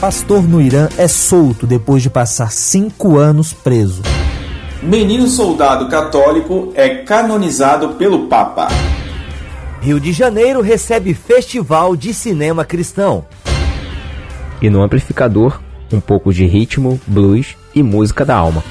Pastor no Irã é solto depois de passar cinco anos preso. Menino soldado católico é canonizado pelo Papa. Rio de Janeiro recebe festival de cinema cristão. E no amplificador, um pouco de ritmo, blues e música da alma.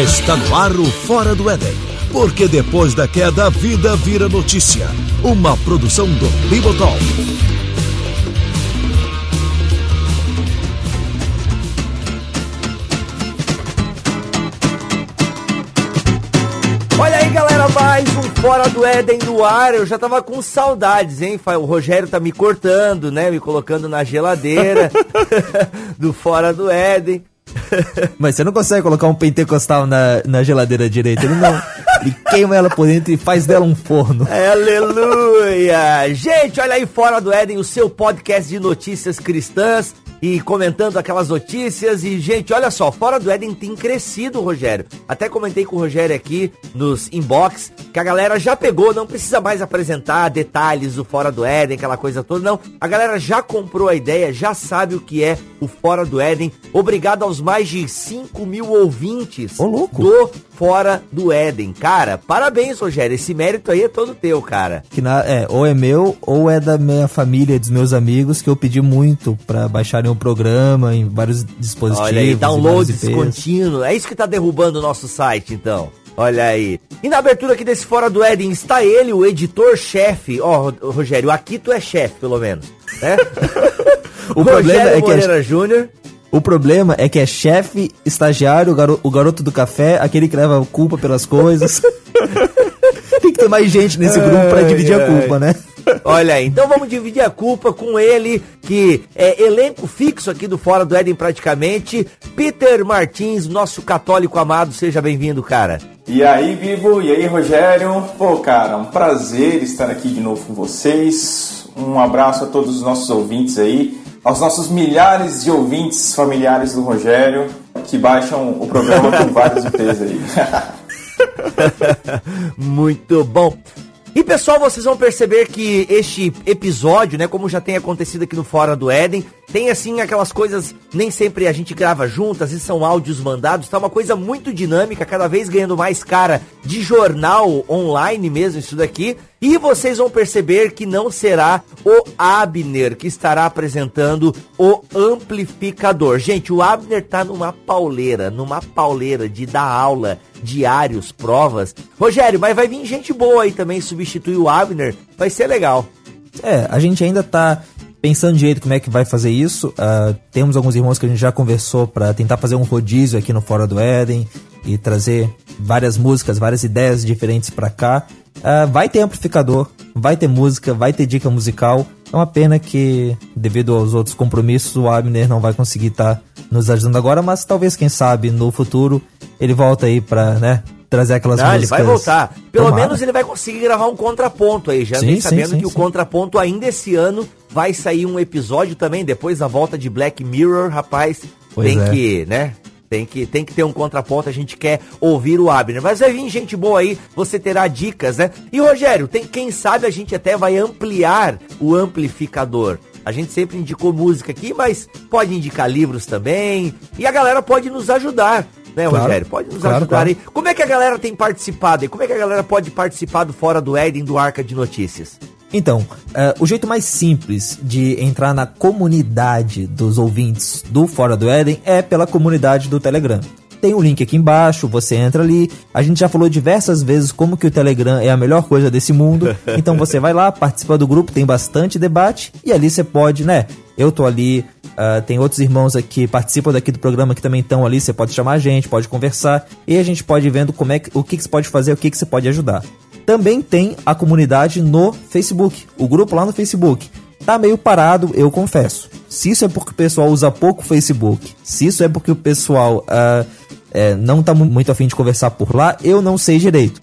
Está no ar o Fora do Éden. Porque depois da queda, a vida vira notícia. Uma produção do Bibotalk. Olha aí, galera, mais um Fora do Éden no ar. Eu já tava com saudades, hein? O Rogério tá me cortando, né? Me colocando na geladeira do Fora do Éden. Mas você não consegue colocar um pentecostal na, na geladeira direita, ele não. Ele queima ela por dentro e faz dela um forno. Aleluia! Gente, olha aí fora do Éden, o seu podcast de notícias cristãs e comentando aquelas notícias. E, gente, olha só, Fora do Éden tem crescido, Rogério. Até comentei com o Rogério aqui nos inbox que a galera já pegou, não precisa mais apresentar detalhes do Fora do Éden, aquela coisa toda, não. A galera já comprou a ideia, já sabe o que é o Fora do Éden. Obrigado aos mais de 5 mil ouvintes Ô, do Fora do Éden. Cara, parabéns, Rogério. Esse mérito aí é todo teu, cara. Que na, é, ou é meu, ou é da minha família, dos meus amigos, que eu pedi muito pra baixarem o programa em vários dispositivos. Olha aí, downloads contínuo. É isso que tá derrubando o nosso site, então. Olha aí. E na abertura aqui desse Fora do Éden está ele, o editor-chefe. Ó, Ro- Rogério, aqui tu é chefe, pelo menos. Né? O problema é que a- Moreira Júnior. O problema é que é chefe, estagiário, o, garo- o garoto do café, aquele que leva culpa pelas coisas. Tem que ter mais gente nesse grupo pra Ai, dividir a ai. culpa, né? Olha aí, então vamos dividir a culpa com ele, que é elenco fixo aqui do Fora do Éden praticamente. Peter Martins, nosso católico amado, seja bem-vindo, cara. E aí, Vivo? E aí, Rogério? Pô, cara, um prazer estar aqui de novo com vocês. Um abraço a todos os nossos ouvintes aí, aos nossos milhares de ouvintes familiares do Rogério que baixam o programa com vários IPs aí. Muito bom. E pessoal, vocês vão perceber que este episódio, né, como já tem acontecido aqui no Fora do Éden, tem assim aquelas coisas, nem sempre a gente grava junto, às vezes são áudios mandados, tá uma coisa muito dinâmica, cada vez ganhando mais cara de jornal online mesmo isso daqui. E vocês vão perceber que não será o Abner que estará apresentando o amplificador. Gente, o Abner tá numa pauleira, numa pauleira de dar aula, diários, provas. Rogério, mas vai vir gente boa aí também substituir o Abner, vai ser legal. É, a gente ainda tá pensando direito como é que vai fazer isso. Ah, temos alguns irmãos que a gente já conversou pra tentar fazer um rodízio aqui no Fora do Éden e trazer várias músicas, várias ideias diferentes pra cá. Ah, vai ter amplificador, vai ter música, vai ter dica musical. É uma pena que, devido aos outros compromissos, o Abner não vai conseguir estar nos ajudando agora, mas talvez, quem sabe, no futuro ele volta aí pra, né, trazer aquelas Não, ele músicas. vai voltar. Pelo Tomara. menos ele vai conseguir gravar um contraponto aí. Já Sim, vem sim, sabendo sim, que o sim. contraponto ainda esse ano vai sair um episódio também, depois da volta de Black Mirror, rapaz. Pois tem é. que, né? Tem que, tem que ter um contraponto, a gente quer ouvir o Abner. Mas vai vir gente boa aí, você terá dicas, né? E Rogério, tem, quem sabe a gente até vai ampliar o amplificador. A gente sempre indicou música aqui, mas pode indicar livros também. E a galera pode nos ajudar, né, Claro, Rogério? Pode nos claro, ajudar claro. aí. Como é que a galera tem participado aí? Como é que a galera pode participar do Fora do Éden do Arca de Notícias? Então, eh, o jeito mais simples de entrar na comunidade dos ouvintes do Fora do Éden é pela comunidade do Telegram. Tem o link aqui embaixo, você entra ali. A gente já falou diversas vezes como que o Telegram é a melhor coisa desse mundo. Então você vai lá, participa do grupo, tem bastante debate e ali você pode, né? Eu tô ali, ah, tem outros irmãos aqui que participam daqui do programa que também estão ali. Você pode chamar a gente, pode conversar e a gente pode ir vendo como é que, o que, que você pode fazer, o que, que você pode ajudar. Também tem a comunidade no Facebook, o grupo lá no Facebook. Tá meio parado, eu confesso. Se isso é porque o pessoal usa pouco o Facebook, se isso é porque o pessoal ah, é, não tá mu- muito afim de conversar por lá, eu não sei direito.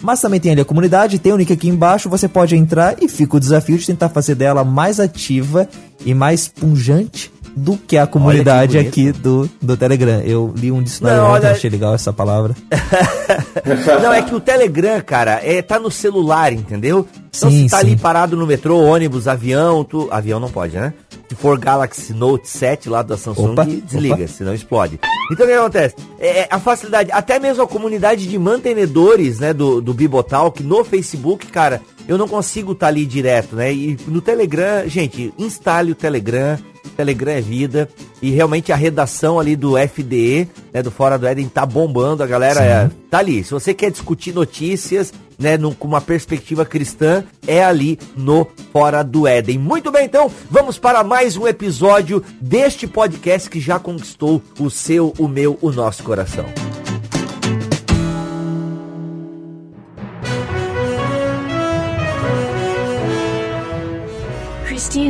Mas também tem ali a comunidade, tem o link aqui embaixo, você pode entrar e fica o desafio de tentar fazer dela mais ativa e mais punjante do que a comunidade que aqui do, do Telegram. Eu li um dicionário Não, ontem, olha- achei legal essa palavra. Não, é que o Telegram, cara, é, tá no celular, entendeu? Então Sim, se tá sim. ali parado no metrô, ônibus, avião, tu... avião não pode, né? Se for Galaxy Note 7 lá da Samsung, Opa, desliga, opa. senão explode. Então o que acontece? É, é, a facilidade, até mesmo a comunidade de mantenedores, né, do, do Bibotalk no Facebook, cara, eu não consigo estar ali direto, né? E no Telegram, gente, instale o Telegram, Telegram é vida. E realmente a redação ali do FDE, né, do Fora do Éden, tá bombando. A galera é, tá ali. Se você quer discutir notícias, né, num- com uma perspectiva cristã, é ali no Fora do Éden. Muito bem, então, vamos para mais um episódio deste podcast que já conquistou o seu, o meu, o nosso coração.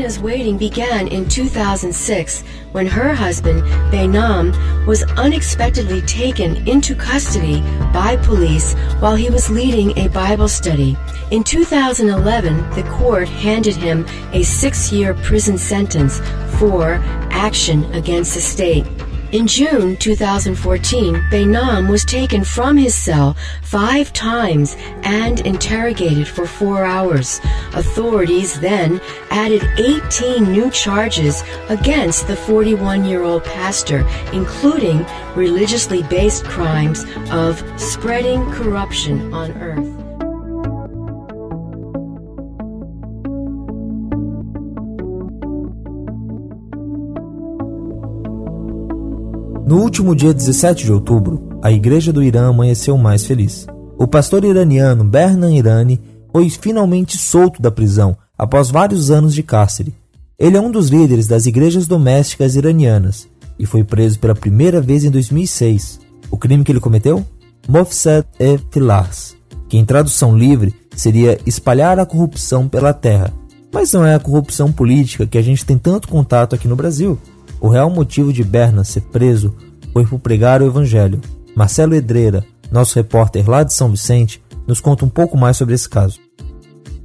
Christina's waiting began in 2006 when her husband, Bainam, was unexpectedly taken into custody by police while he was leading a Bible study. In 2011, the court handed him a six year prison sentence for action against the state. In June 2014, Bainam was taken from his cell five times and interrogated for four hours. Authorities then added 18 new charges against the 41 year old pastor, including religiously based crimes of spreading corruption on earth. No último dia 17 de outubro, a igreja do Irã amanheceu mais feliz. O pastor iraniano Bernan Irani foi finalmente solto da prisão após vários anos de cárcere. Ele é um dos líderes das igrejas domésticas iranianas e foi preso pela primeira vez em 2006. O crime que ele cometeu? Mofsad e Tilars, que em tradução livre seria espalhar a corrupção pela terra. Mas não é a corrupção política que a gente tem tanto contato aqui no Brasil. O real motivo de Berna ser preso foi por pregar o evangelho. Marcelo Edreira, nosso repórter lá de São Vicente, nos conta um pouco mais sobre esse caso.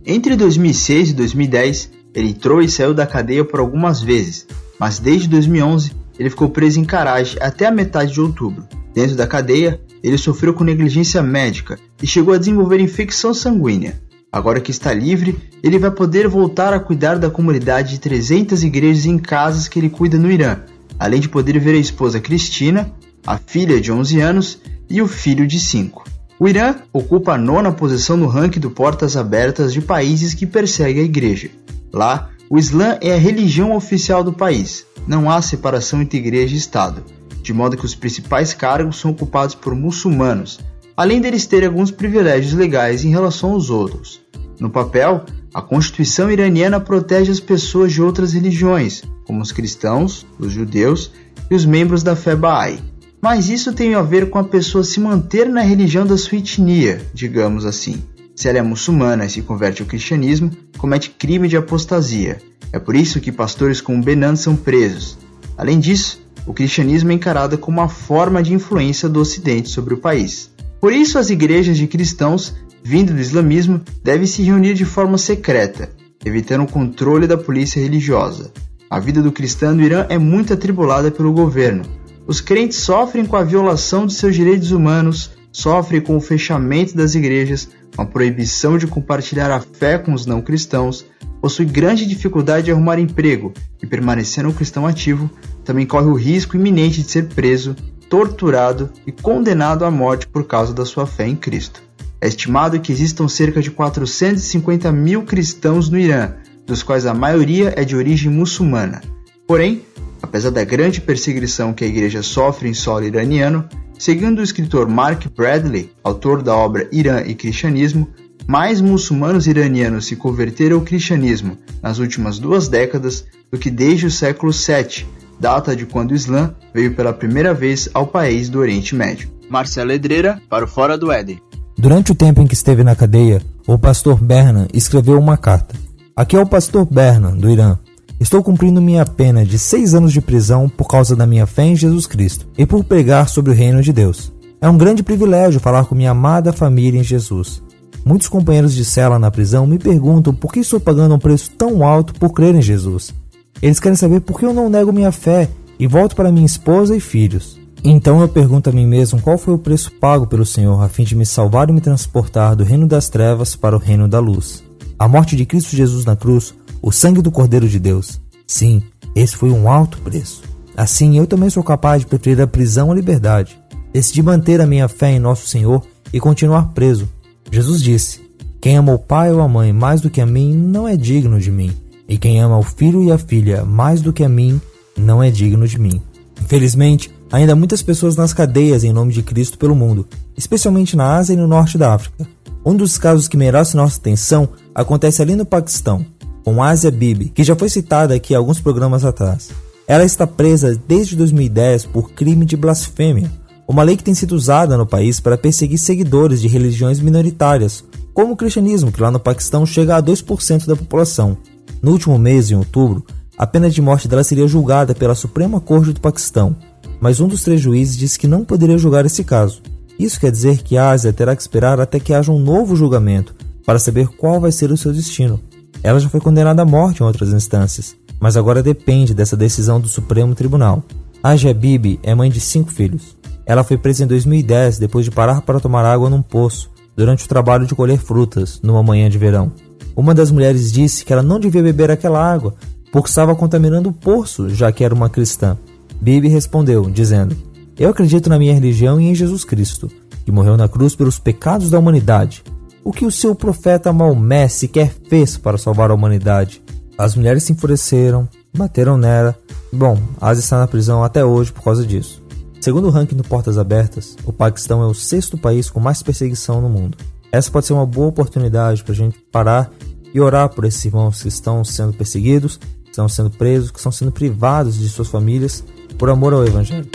Entre 2006 e 2010, ele entrou e saiu da cadeia por algumas vezes, mas desde 2011 ele ficou preso em Karaj até a metade de outubro. Dentro da cadeia, ele sofreu com negligência médica e chegou a desenvolver infecção sanguínea. Agora que está livre, ele vai poder voltar a cuidar da comunidade de 300 igrejas em casas que ele cuida no Irã, além de poder ver a esposa Cristina, a filha de 11 anos e o filho de 5. O Irã ocupa a nona posição no ranking do Portas Abertas de países que perseguem a igreja. Lá, o Islã é a religião oficial do país. Não há separação entre igreja e Estado, de modo que os principais cargos são ocupados por muçulmanos, além deles terem alguns privilégios legais em relação aos outros. No papel, a Constituição iraniana protege as pessoas de outras religiões, como os cristãos, os judeus e os membros da fé Bahá'í. Mas isso tem a ver com a pessoa se manter na religião da sua etnia, digamos assim. Se ela é muçulmana e se converte ao cristianismo, comete crime de apostasia. É por isso que pastores como Benan são presos. Além disso, o cristianismo é encarado como uma forma de influência do Ocidente sobre o país. Por isso, as igrejas de cristãos vindo do islamismo devem se reunir de forma secreta, evitando o controle da polícia religiosa. A vida do cristão no Irã é muito atribulada pelo governo. Os crentes sofrem com a violação de seus direitos humanos, sofrem com o fechamento das igrejas, com a proibição de compartilhar a fé com os não cristãos, possuem grande dificuldade de arrumar emprego e, permanecendo um cristão ativo, também corre o risco iminente de ser preso, torturado e condenado à morte por causa da sua fé em Cristo. É estimado que existam cerca de 450 mil cristãos no Irã, dos quais a maioria é de origem muçulmana. Porém, apesar da grande perseguição que a igreja sofre em solo iraniano, segundo o escritor Mark Bradley, autor da obra Irã e Cristianismo, mais muçulmanos iranianos se converteram ao cristianismo nas últimas duas décadas do que desde o século VII, data de quando o Islã veio pela primeira vez ao país do Oriente Médio. Marcelo Edreira, para o Fora do Éden. Durante o tempo em que esteve na cadeia, o pastor Bernan escreveu uma carta. Aqui é o pastor Bernan, do Irã. Estou cumprindo minha pena de seis anos de prisão por causa da minha fé em Jesus Cristo e por pregar sobre o reino de Deus. É um grande privilégio falar com minha amada família em Jesus. Muitos companheiros de cela na prisão me perguntam por que estou pagando um preço tão alto por crer em Jesus. Eles querem saber por que eu não nego minha fé e volto para minha esposa e filhos. Então eu pergunto a mim mesmo qual foi o preço pago pelo Senhor a fim de me salvar e me transportar do reino das trevas para o reino da luz. A morte de Cristo Jesus na cruz, o sangue do Cordeiro de Deus. Sim, esse foi um alto preço. Assim, eu também sou capaz de preferir a prisão à liberdade. Decidi manter a minha fé em nosso Senhor e continuar preso. Jesus disse: Quem ama o pai ou a mãe mais do que a mim não é digno de mim, e quem ama o filho e a filha mais do que a mim não é digno de mim. Infelizmente, ainda há muitas pessoas nas cadeias em nome de Cristo pelo mundo, especialmente na Ásia e no norte da África. Um dos casos que merece nossa atenção acontece ali no Paquistão, com Asia Bibi, que já foi citada aqui alguns programas atrás. Ela está presa desde 2010 por crime de blasfêmia, uma lei que tem sido usada no país para perseguir seguidores de religiões minoritárias, como o cristianismo, que lá no Paquistão chega a 2% da população. No último mês, em outubro, a pena de morte dela seria julgada pela Suprema Corte do Paquistão, mas um dos três juízes disse que não poderia julgar esse caso. Isso quer dizer que a Ásia terá que esperar até que haja um novo julgamento para saber qual vai ser o seu destino. Ela já foi condenada à morte em outras instâncias, mas agora depende dessa decisão do Supremo Tribunal. Aja Bibi é mãe de cinco filhos. Ela foi presa em 2010 depois de parar para tomar água num poço durante o trabalho de colher frutas numa manhã de verão. Uma das mulheres disse que ela não devia beber aquela água porque estava contaminando o poço, já que era uma cristã. Bibi respondeu, dizendo: Eu acredito na minha religião e em Jesus Cristo, que morreu na cruz pelos pecados da humanidade. O que o seu profeta Maomé sequer fez para salvar a humanidade? As mulheres se enfureceram, bateram nela. Bom, Asa está na prisão até hoje por causa disso. Segundo o ranking do Portas Abertas, o Paquistão é o sexto país com mais perseguição no mundo. Essa pode ser uma boa oportunidade para a gente parar e orar por esses irmãos que estão sendo perseguidos, que estão sendo presos, que estão sendo privados de suas famílias por amor ao Evangelho.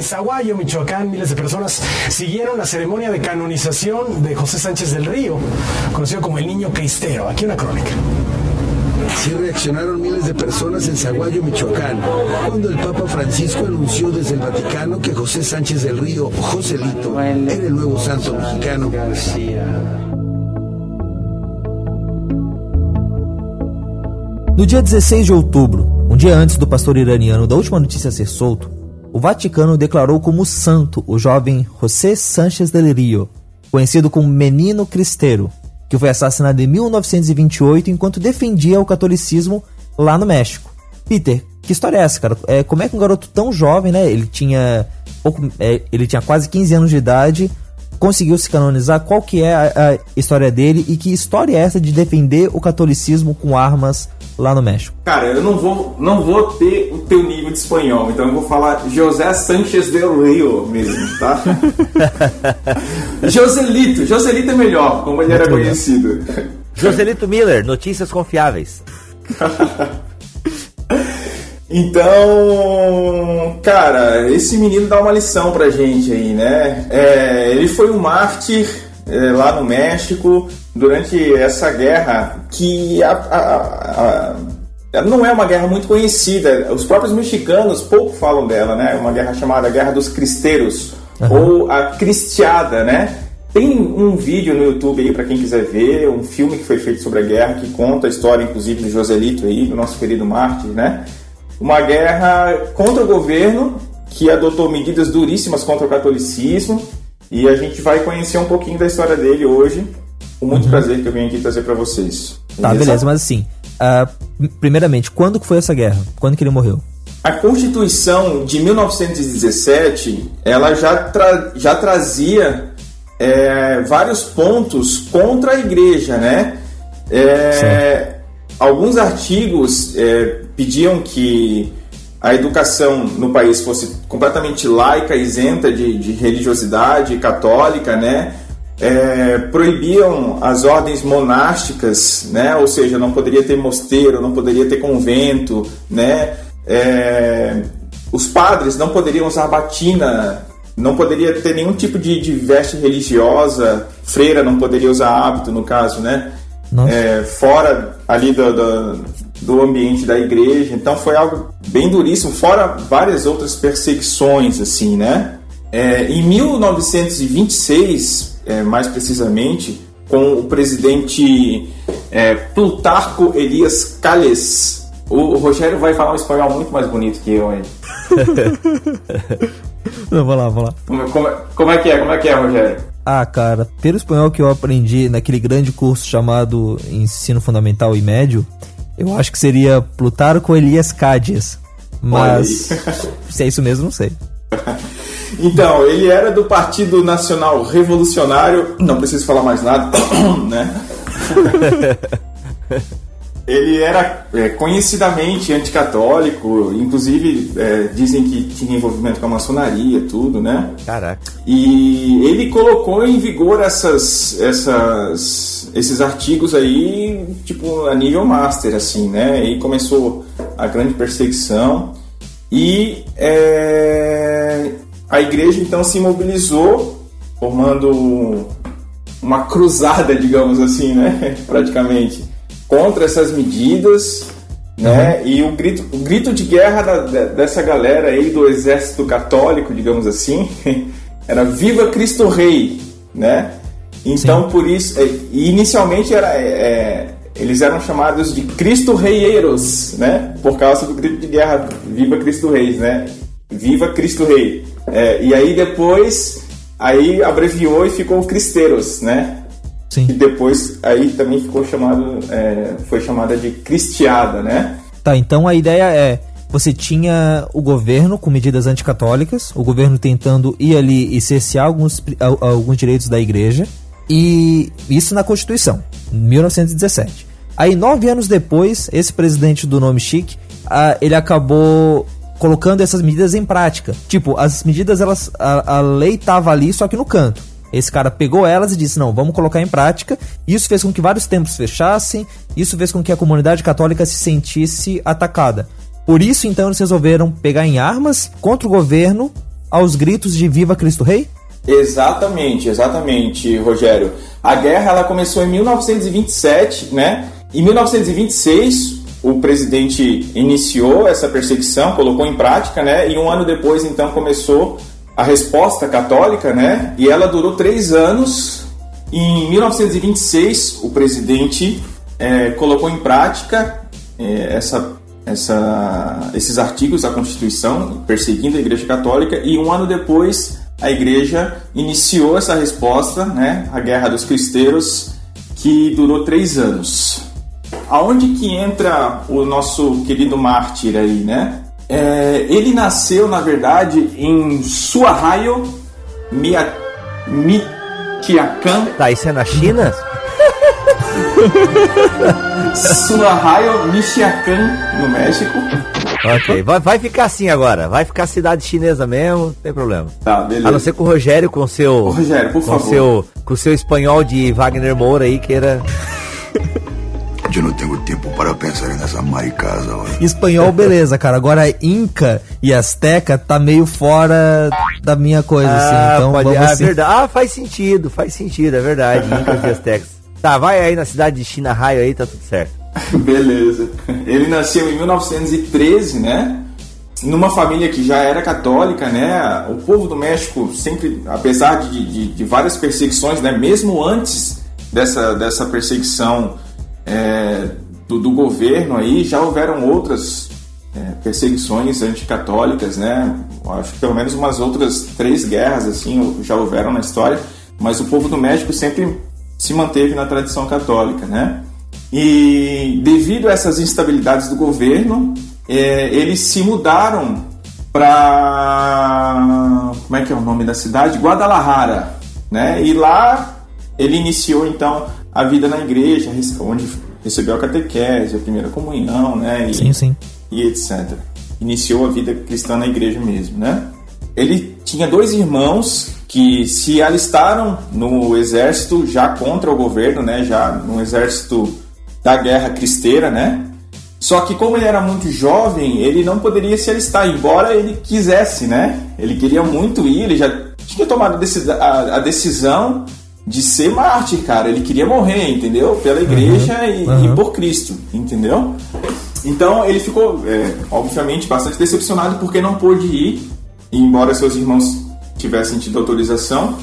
Zaguayo, Michoacán, miles de personas siguieron la ceremonia de canonización de José Sánchez del Río, conocido como el Niño Cristero. Aquí una crónica. Así reaccionaron miles de personas en Zaguayo, Michoacán, cuando el Papa Francisco anunció desde el Vaticano que José Sánchez del Río, Joselito, era el nuevo santo mexicano. No dia 16 de outubro, um dia antes do pastor iraniano da última notícia ser solto, o Vaticano declarou como santo o jovem José Sánchez del Rio, conhecido como Menino Cristeiro, que foi assassinado em 1928 enquanto defendia o catolicismo lá no México. Peter, que história é essa, cara? É, como é que um garoto tão jovem, né? Ele tinha pouco, é, ele tinha quase 15 anos de idade, conseguiu se canonizar. Qual que é a, a história dele e que história é essa de defender o catolicismo com armas lá no México? Cara, eu não vou, não vou ter o teu nível de espanhol, então eu vou falar José Sánchez del Rio mesmo, tá? Joselito, Joselito é melhor, como ele era conhecido. Joselito Miller, notícias confiáveis. Então, cara, esse menino dá uma lição pra gente aí, né? É, ele foi um mártir é, lá no México durante essa guerra que a, a, a, não é uma guerra muito conhecida. Os próprios mexicanos pouco falam dela, né? Uma guerra chamada Guerra dos Cristeiros uhum. ou a Cristiada, né? Tem um vídeo no YouTube aí para quem quiser ver, um filme que foi feito sobre a guerra que conta a história, inclusive, do Joselito aí, do nosso querido mártir, né? Uma guerra contra o governo que adotou medidas duríssimas contra o catolicismo e a gente vai conhecer um pouquinho da história dele hoje. Com muito uhum. prazer que eu venho aqui trazer para vocês. Tá, beleza, mas assim, uh, primeiramente, quando que foi essa guerra? Quando que ele morreu? A Constituição de 1917, ela já, tra já trazia é, vários pontos contra a igreja, né? É, alguns artigos é, pediam que a educação no país fosse completamente laica, isenta de, de religiosidade católica, né? É, proibiam as ordens monásticas, né? Ou seja, não poderia ter mosteiro, não poderia ter convento, né? É, os padres não poderiam usar batina, não poderia ter nenhum tipo de, de veste religiosa, freira não poderia usar hábito, no caso, né? É, fora ali do, do, do ambiente da igreja. Então foi algo bem duríssimo, fora várias outras perseguições, assim, né? É, em 1926, é, mais precisamente, com o presidente é, Plutarco Elias Calles. O, o Rogério vai falar um espanhol muito mais bonito que eu, hein? Não, vou lá, vou lá. Como, como, como é que é? Como é que é, Rogério? Ah, cara, pelo espanhol que eu aprendi naquele grande curso chamado Ensino Fundamental e Médio, eu acho que seria Plutarco Elias Cádiz. Mas se é isso mesmo, não sei. Então, ele era do Partido Nacional Revolucionário, não preciso falar mais nada, né? ele era é, conhecidamente anticatólico, inclusive é, dizem que tinha envolvimento com a maçonaria, tudo, né? Caraca. E ele colocou em vigor essas, essas, esses artigos aí, tipo, a nível master, assim, né? E começou a grande perseguição. E é, a igreja então se mobilizou, formando uma cruzada, digamos assim, né? Praticamente, contra essas medidas. Né? E o grito, o grito de guerra da, dessa galera aí do exército católico, digamos assim, era Viva Cristo Rei, né? Então Sim. por isso, é, inicialmente era, é, eles eram chamados de Cristo Reieiros, né? Por causa do grito de guerra Viva Cristo Rei, né? Viva Cristo Rei. É, e aí depois, aí abreviou e ficou Cristeiros, né? Sim. E depois aí também ficou chamado, é, foi chamada de Cristiada, né? Tá, então a ideia é você tinha o governo com medidas anticatólicas, o governo tentando ir ali e cercear alguns, alguns direitos da igreja, e isso na Constituição, 1917. Aí, nove anos depois, esse presidente do nome chique, ele acabou colocando essas medidas em prática. Tipo, as medidas, elas, a, a lei tava ali, só que no canto. Esse cara pegou elas e disse: não, vamos colocar em prática. Isso fez com que vários templos fechassem, isso fez com que a comunidade católica se sentisse atacada. Por isso, então, eles resolveram pegar em armas contra o governo aos gritos de Viva Cristo Rei? Exatamente, exatamente, Rogério. A guerra ela começou em 1927, né? Em 1926, o presidente iniciou essa perseguição, colocou em prática, né? E um ano depois, então, começou a resposta católica, né? E ela durou três anos. Em 1926, o presidente é, colocou em prática é, essa, essa, esses artigos da Constituição, perseguindo a Igreja Católica, e um ano depois a Igreja iniciou essa resposta, né? A Guerra dos Cristeiros, que durou três anos aonde que entra o nosso querido mártir aí, né? É, ele nasceu, na verdade, em Suahayo, Mia, Michoacán. Tá, isso é na China? Suahayo, Michoacán, no México. Ok, vai, vai ficar assim agora. Vai ficar cidade chinesa mesmo, não tem problema. Tá, beleza. A não ser com o Rogério com seu. Rogério, por com favor. Seu, com seu espanhol de Wagner Moura aí, que era. Eu não tenho tempo para pensar nessa maricasa. Espanhol, beleza, cara. Agora Inca e Azteca tá meio fora da minha coisa, assim. ah, assim. Então, pode, vamos ah, assim. verdade. ah, faz sentido, faz sentido, é verdade. Incas e Aztecas. Tá, vai aí na cidade de China Raio aí, tá tudo certo. Beleza. Ele nasceu em 1913, né? Numa família que já era católica, né? O povo do México sempre, apesar de, de, de várias perseguições, né? Mesmo antes dessa, dessa perseguição é, do, do, governo aí, já houveram outras é, perseguições anticatólicas, né? Acho que pelo menos umas outras três guerras assim já houveram na história, mas o povo do México sempre se manteve na tradição católica, né? E devido a essas instabilidades do governo, é, eles se mudaram para como é que é o nome da cidade? Guadalajara, né? E lá ele iniciou então a vida na igreja, onde recebeu a catequese, a primeira comunhão, né? E, sim, sim. E etc. Iniciou a vida cristã na igreja mesmo, né? Ele tinha dois irmãos que se alistaram no exército já contra o governo, né? Já no exército da guerra cristeira, né? Só que como ele era muito jovem, ele não poderia se alistar, embora ele quisesse, né? Ele queria muito ir, ele já tinha tomado a decisão de ser mártir, cara. Ele queria morrer, entendeu? Pela igreja uhum, e, uhum. e, por Cristo, entendeu? Então ele ficou, é, obviamente, bastante decepcionado porque não pôde ir, embora seus irmãos tivessem tido autorização,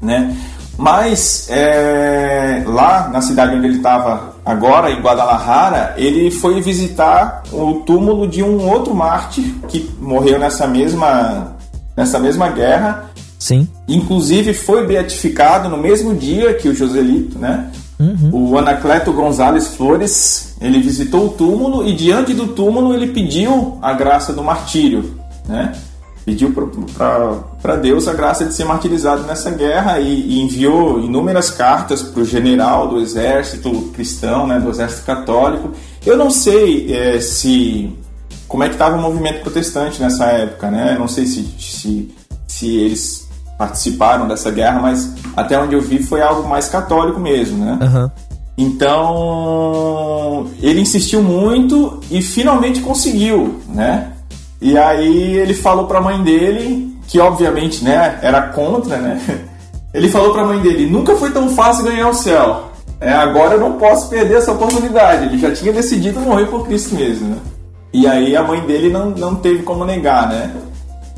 né? Mas é, lá na cidade onde ele estava agora, em Guadalajara, ele foi visitar o túmulo de um outro mártir que morreu nessa mesma, nessa mesma guerra. Sim. Inclusive foi beatificado no mesmo dia que o Joselito, né? Uhum. O Anacleto Gonzalez Flores, ele visitou o túmulo e diante do túmulo ele pediu a graça do martírio, né? Pediu para Deus a graça de ser martirizado nessa guerra e, e enviou inúmeras cartas para o general do exército cristão, né, do exército católico. Eu não sei é, se como é que estava o movimento protestante nessa época, né? Não sei se, se, se eles participaram dessa guerra, mas até onde eu vi foi algo mais católico mesmo, né? Uhum. Então ele insistiu muito e finalmente conseguiu, né? E aí ele falou para a mãe dele, que obviamente, né, era contra, né? Ele falou para a mãe dele: "Nunca foi tão fácil ganhar o céu. É, agora eu não posso perder essa oportunidade". Ele já tinha decidido morrer por Cristo mesmo, né? E aí a mãe dele não, não teve como negar, né?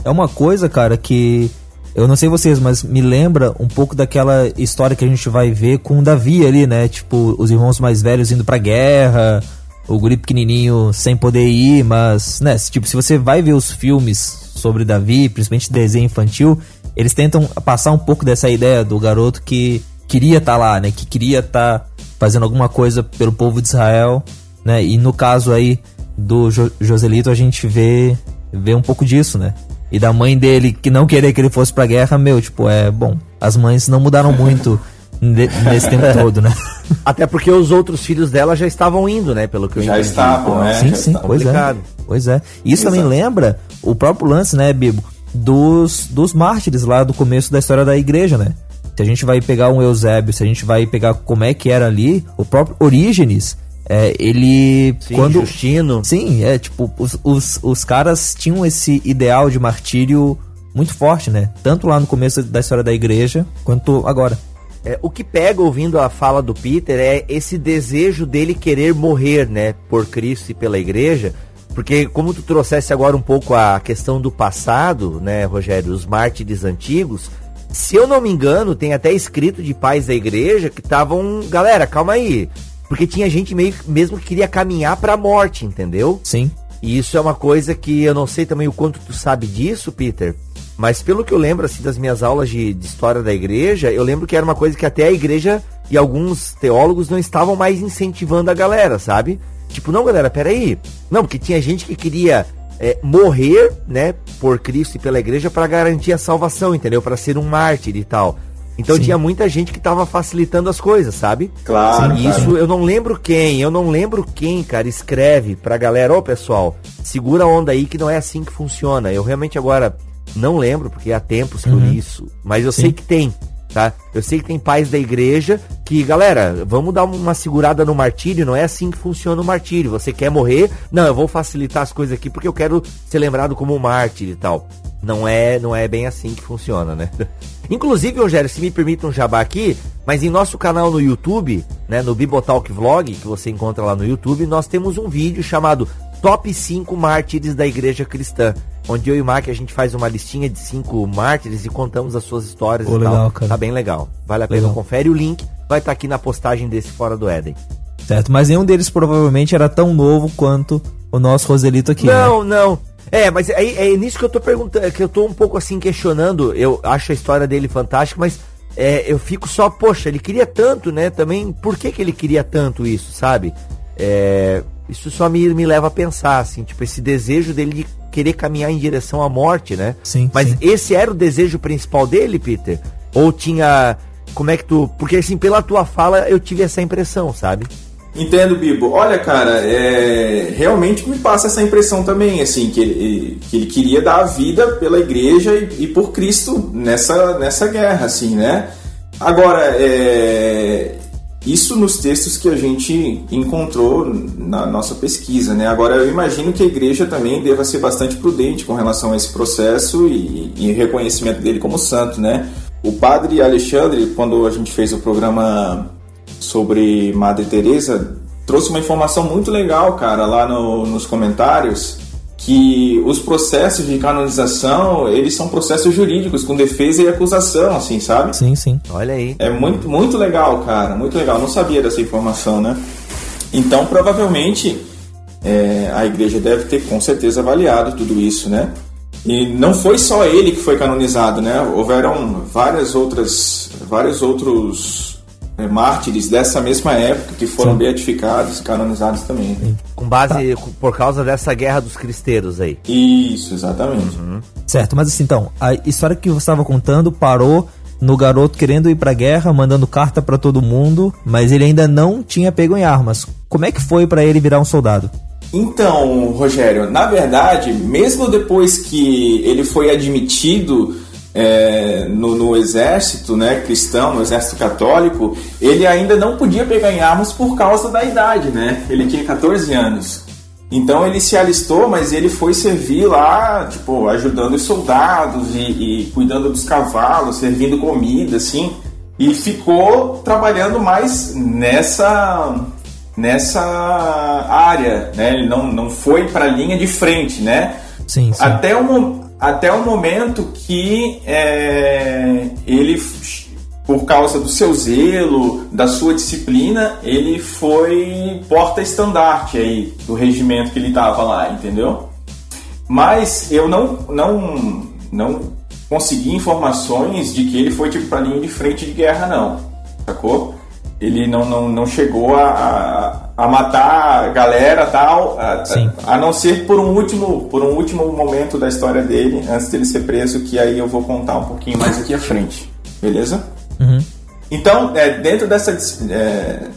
É uma coisa, cara, que eu não sei vocês, mas me lembra um pouco daquela história que a gente vai ver com Davi ali, né? Tipo, os irmãos mais velhos indo pra guerra, o guri pequenininho sem poder ir, mas, né? Tipo, se você vai ver os filmes sobre Davi, principalmente desenho infantil, eles tentam passar um pouco dessa ideia do garoto que queria estar tá lá, né? Que queria estar tá fazendo alguma coisa pelo povo de Israel, né? E no caso aí do jo Joselito, a gente vê, vê um pouco disso, né? E da mãe dele que não queria que ele fosse pra guerra, meu, tipo, é bom. As mães não mudaram muito nesse tempo todo, né? Até porque os outros filhos dela já estavam indo, né? Pelo que eu já entendi. Estavam, né? Sim, sim, pois é. Pois é. Isso Exato. também lembra o próprio lance, né, Bibo? Dos, dos mártires lá do começo da história da igreja, né? Se a gente vai pegar um Eusébio, se a gente vai pegar como é que era ali, o próprio Orígenes, é, ele. Sim, quando Justino. Sim, é tipo, os, os, os caras tinham esse ideal de martírio muito forte, né? Tanto lá no começo da história da igreja, quanto agora. É, o que pega ouvindo a fala do Peter é esse desejo dele querer morrer, né? Por Cristo e pela igreja. Porque como tu trouxesse agora um pouco a questão do passado, né, Rogério, os mártires antigos, se eu não me engano, tem até escrito de pais da igreja que estavam, galera, calma aí, porque tinha gente meio, mesmo que queria caminhar para a morte, entendeu? Sim. E isso é uma coisa que eu não sei também o quanto tu sabe disso, Peter. Mas pelo que eu lembro assim das minhas aulas de, de história da igreja, eu lembro que era uma coisa que até a igreja e alguns teólogos não estavam mais incentivando a galera, sabe? Tipo, não, galera, peraí. Não, porque tinha gente que queria é, morrer, né, por Cristo e pela igreja para garantir a salvação, entendeu? Para ser um mártir e tal. Então Sim. tinha muita gente que tava facilitando as coisas, sabe? Claro. Sim, isso claro. eu não lembro quem, eu não lembro quem, cara, escreve pra galera, ô pessoal, segura a onda aí que não é assim que funciona. Eu realmente agora não lembro, porque há tempos que uhum. eu li isso, mas eu Sim. sei que tem tá? Eu sei que tem pais da igreja que, galera, vamos dar uma segurada no martírio, não é assim que funciona o martírio. Você quer morrer? Não, eu vou facilitar as coisas aqui porque eu quero ser lembrado como um mártir e tal. Não é, não é bem assim que funciona, né? Inclusive, Rogério, se me permite um jabá aqui, mas em nosso canal no YouTube, né, no Bibotalk Vlog, que você encontra lá no YouTube, nós temos um vídeo chamado Top 5 Mártires da Igreja Cristã onde eu e o Mark a gente faz uma listinha de cinco mártires e contamos as suas histórias oh, e legal, tal. Cara. Tá bem legal. Vale a pena, confere o link, vai estar tá aqui na postagem desse Fora do Éden. Certo, mas nenhum deles provavelmente era tão novo quanto o nosso Roselito aqui. Não, né? não. É, mas é, é nisso que eu tô perguntando, que eu tô um pouco assim questionando. Eu acho a história dele fantástica, mas é, eu fico só, poxa, ele queria tanto, né? Também, por que, que ele queria tanto isso, sabe? É, isso só me, me leva a pensar, assim, tipo, esse desejo dele de querer caminhar em direção à morte, né? Sim. Mas sim. esse era o desejo principal dele, Peter? Ou tinha. Como é que tu. Porque assim, pela tua fala, eu tive essa impressão, sabe? Entendo, Bibo. Olha, cara, é... realmente me passa essa impressão também, assim, que ele, que ele queria dar a vida pela igreja e, e por Cristo nessa, nessa guerra, assim, né? Agora, é... Isso nos textos que a gente encontrou na nossa pesquisa, né? Agora eu imagino que a igreja também deva ser bastante prudente com relação a esse processo e, e reconhecimento dele como santo, né? O padre Alexandre, quando a gente fez o programa sobre Madre Teresa, trouxe uma informação muito legal, cara, lá no, nos comentários, que os processos de canonização, eles são processos jurídicos, com defesa e acusação, assim, sabe? Sim, sim. Olha aí. É muito, muito legal, cara, muito legal. Não sabia dessa informação, né? Então, provavelmente, é, a igreja deve ter com certeza avaliado tudo isso, né? E não foi só ele que foi canonizado, né? Houveram várias outras, vários outros é, mártires dessa mesma época que foram Sim. beatificados, canonizados também. né? Com base, por causa dessa guerra dos cristeiros aí. Isso, exatamente. Certo, mas assim, então, a história que você estava contando parou no garoto querendo ir pra guerra, mandando carta pra todo mundo, mas ele ainda não tinha pego em armas. Como é que foi pra ele virar um soldado? Então, Rogério, na verdade, mesmo depois que ele foi admitido é, no, no exército né, cristão, no exército católico, ele ainda não podia pegar em armas por causa da idade, né? Ele tinha 14 anos. Então ele se alistou, mas ele foi servir lá, tipo, ajudando os soldados e, e cuidando dos cavalos, servindo comida, assim, e ficou trabalhando mais nessa nessa área, né? Ele não, não foi para a linha de frente, né? Sim, sim. Até o, até o momento que é, ele, por causa do seu zelo, da sua disciplina, ele foi porta-estandarte aí do regimento que ele estava lá, entendeu? Mas eu não, não, não consegui informações de que ele foi tipo para linha de frente de guerra, não, sacou? Ele não, não, não chegou a, a, a matar a galera tal, a, a não ser por um último por um último momento da história dele, antes dele ser preso, que aí eu vou contar um pouquinho mais aqui à frente, beleza? Uhum. Então, é, dentro dessa. é,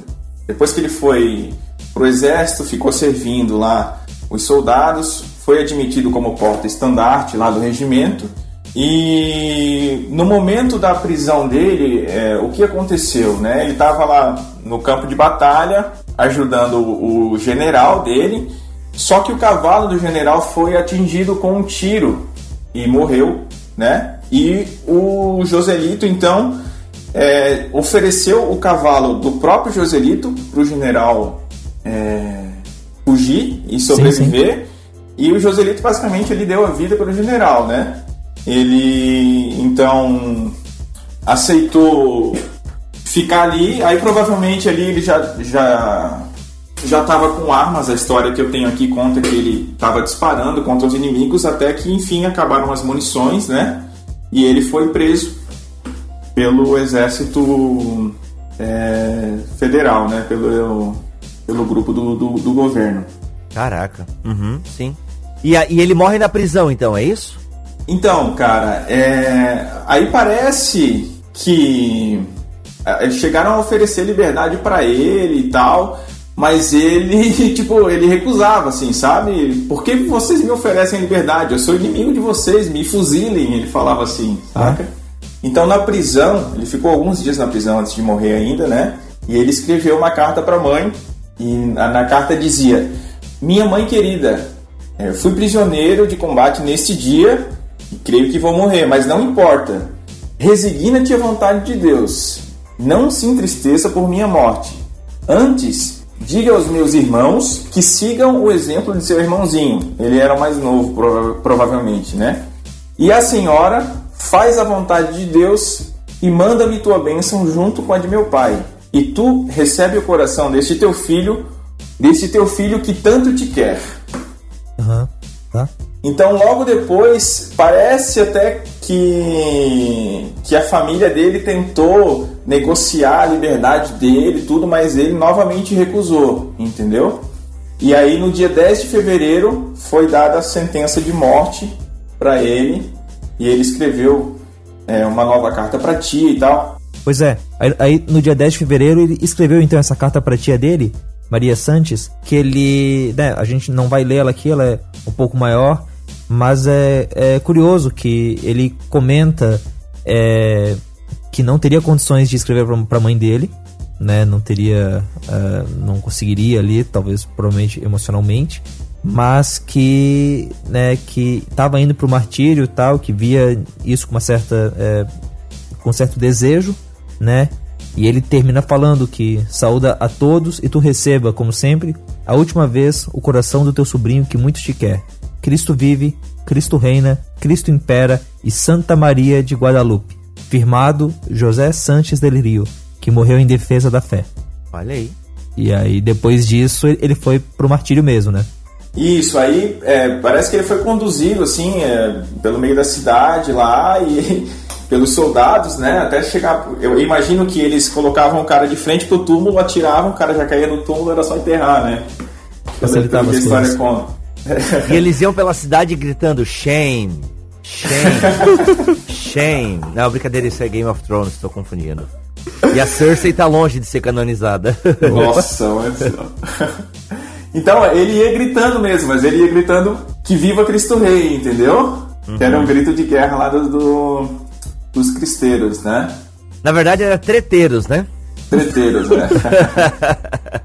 depois que ele foi pro exército, ficou servindo lá os soldados, foi admitido como porta-estandarte lá do regimento. E no momento da prisão dele, é, o que aconteceu? Né? Ele estava lá no campo de batalha, ajudando o, o general dele, só que o cavalo do general foi atingido com um tiro e morreu, né? E o Joselito, então, é, ofereceu o cavalo do próprio Joselito para o general é, fugir e sobreviver. E o Joselito, basicamente, ele deu a vida pelo general, né? Ele, então, aceitou ficar ali. Aí, provavelmente, ali ele já... já já estava com armas, a história que eu tenho aqui conta que ele estava disparando contra os inimigos até que enfim acabaram as munições, né? E ele foi preso pelo exército é, federal, né? Pelo, pelo grupo do, do, do governo. Caraca. Uhum, sim. E, e ele morre na prisão, então, é isso? Então, cara, é, aí parece que eles chegaram a oferecer liberdade pra ele e tal, mas ele, tipo, ele recusava, assim, sabe? Por que vocês me oferecem liberdade? Eu sou inimigo de vocês, me fuzilem, ele falava assim, saca? Então, na prisão, ele ficou alguns dias na prisão antes de morrer ainda, né? E ele escreveu uma carta pra mãe, e na, na carta dizia: Minha mãe querida, é, fui prisioneiro de combate neste dia e creio que vou morrer, mas não importa. Resigna-te à vontade de Deus. Não se entristeça por minha morte. Antes, diga aos meus irmãos que sigam o exemplo de seu irmãozinho. Ele era o mais novo, prova- provavelmente, né? E a senhora faz a vontade de Deus e manda-me tua bênção junto com a de meu pai. E tu recebe o coração deste teu filho, deste teu filho que tanto te quer. Aham, tá? Então, logo depois, parece até que, que a família dele tentou negociar a liberdade dele tudo, mas ele novamente recusou, entendeu? E aí, no dia 10 de fevereiro, foi dada a sentença de morte para ele, e ele escreveu é, uma nova carta para tia e tal. Pois é, aí, aí no dia 10 de fevereiro ele escreveu então essa carta pra tia dele, Maria Santos, que ele. Né, a gente não vai ler ela aqui, ela é um pouco maior, mas é, é curioso que ele comenta é, que não teria condições de escrever pra, pra mãe dele, né? Não teria. ah, não conseguiria ali, talvez provavelmente emocionalmente. Mas que, né, que tava indo pro martírio e tal, que via isso com uma certa. é, com certo desejo, né? E ele termina falando que saúda a todos e tu receba, como sempre, a última vez o coração do teu sobrinho que muito te quer. Cristo vive, Cristo reina, Cristo impera e Santa Maria de Guadalupe. Firmado José Sanches del Rio, que morreu em defesa da fé. Olha aí. E aí, depois disso, ele foi pro martírio mesmo, né? Isso, aí é, parece que ele foi conduzido assim é, pelo meio da cidade lá e pelos soldados, né? Até chegar. Eu imagino que eles colocavam o cara de frente pro túmulo, atiravam, o cara já caía no túmulo, era só enterrar, né? Facilitava as coisas. E eles iam pela cidade gritando shame, shame, shame. Não, brincadeira, isso é Game of Thrones, tô confundindo. E a Cersei tá longe de ser canonizada. Nossa, mas... Então, ele ia gritando mesmo, mas ele ia gritando que viva Cristo Rei, entendeu? Uhum. Que era um grito de guerra lá do, do, dos cristeiros, né? Na verdade, era treteiros, né? Treteiros, né?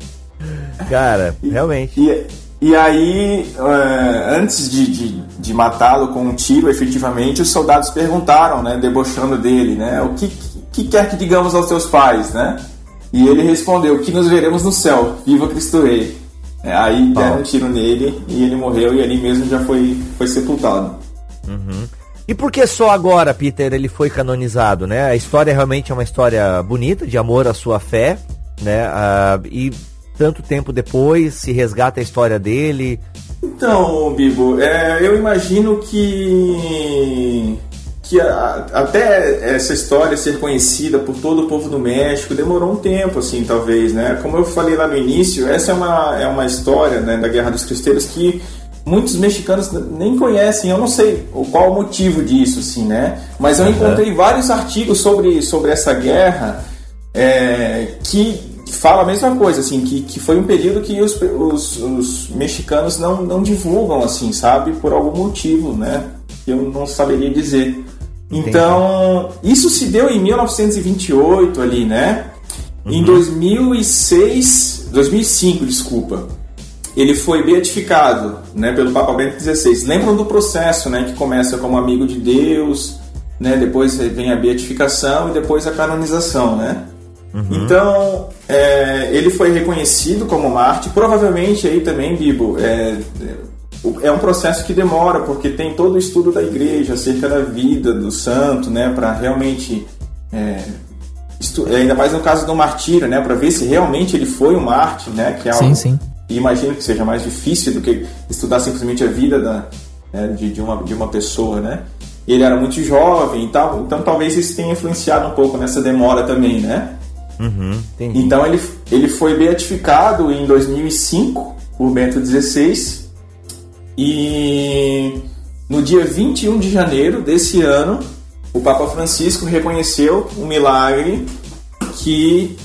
Cara, realmente. E, e aí, uh, antes de, de, de matá-lo com um tiro, efetivamente, os soldados perguntaram, né, debochando dele, né, o que, que quer que digamos aos teus pais, né? E ele respondeu, que nos veremos no céu, viva Cristo Rei. É, aí deram um tiro nele e ele morreu e ali mesmo já foi, foi sepultado. Uhum. E por que só agora, Peter, ele foi canonizado, né? A história realmente é uma história bonita, de amor à sua fé, né? Ah, e tanto tempo depois se resgata a história dele. Então, Bibo, é, eu imagino que que a, até essa história ser conhecida por todo o povo do México demorou um tempo, assim, talvez, né? Como eu falei lá no início, essa é uma, é uma história né, da Guerra dos Cristeiros que muitos mexicanos nem conhecem, eu não sei qual o motivo disso, assim, né? Mas eu encontrei vários artigos sobre, sobre essa guerra é, que fala a mesma coisa, assim, que, que foi um período que os, os, os mexicanos não, não divulgam, assim, sabe? Por algum motivo, né? Eu não saberia dizer. Então, isso se deu em 1928 ali, né? Uhum. Em 2006, 2005, desculpa, ele foi beatificado, né, pelo Papa Bento XVI. Lembram do processo, né, que começa como amigo de Deus, né, depois vem a beatificação e depois a canonização, né? Uhum. Então, é, ele foi reconhecido como Marte. Provavelmente aí também, Bibo, é, é um processo que demora, porque tem todo o estudo da igreja acerca da vida do santo, né, para realmente. É, ainda mais no caso do martírio, né, para ver se realmente ele foi um mártir, né, que é algo, sim, sim. E imagino que seja mais difícil do que estudar simplesmente a vida da, né, de, de, uma, de uma pessoa, né. Ele era muito jovem e tal, então talvez isso tenha influenciado um pouco nessa demora também, né. Uhum, então ele, ele foi beatificado em 2005 por Bento XVI e no dia 21 de janeiro desse ano, o Papa Francisco reconheceu um milagre que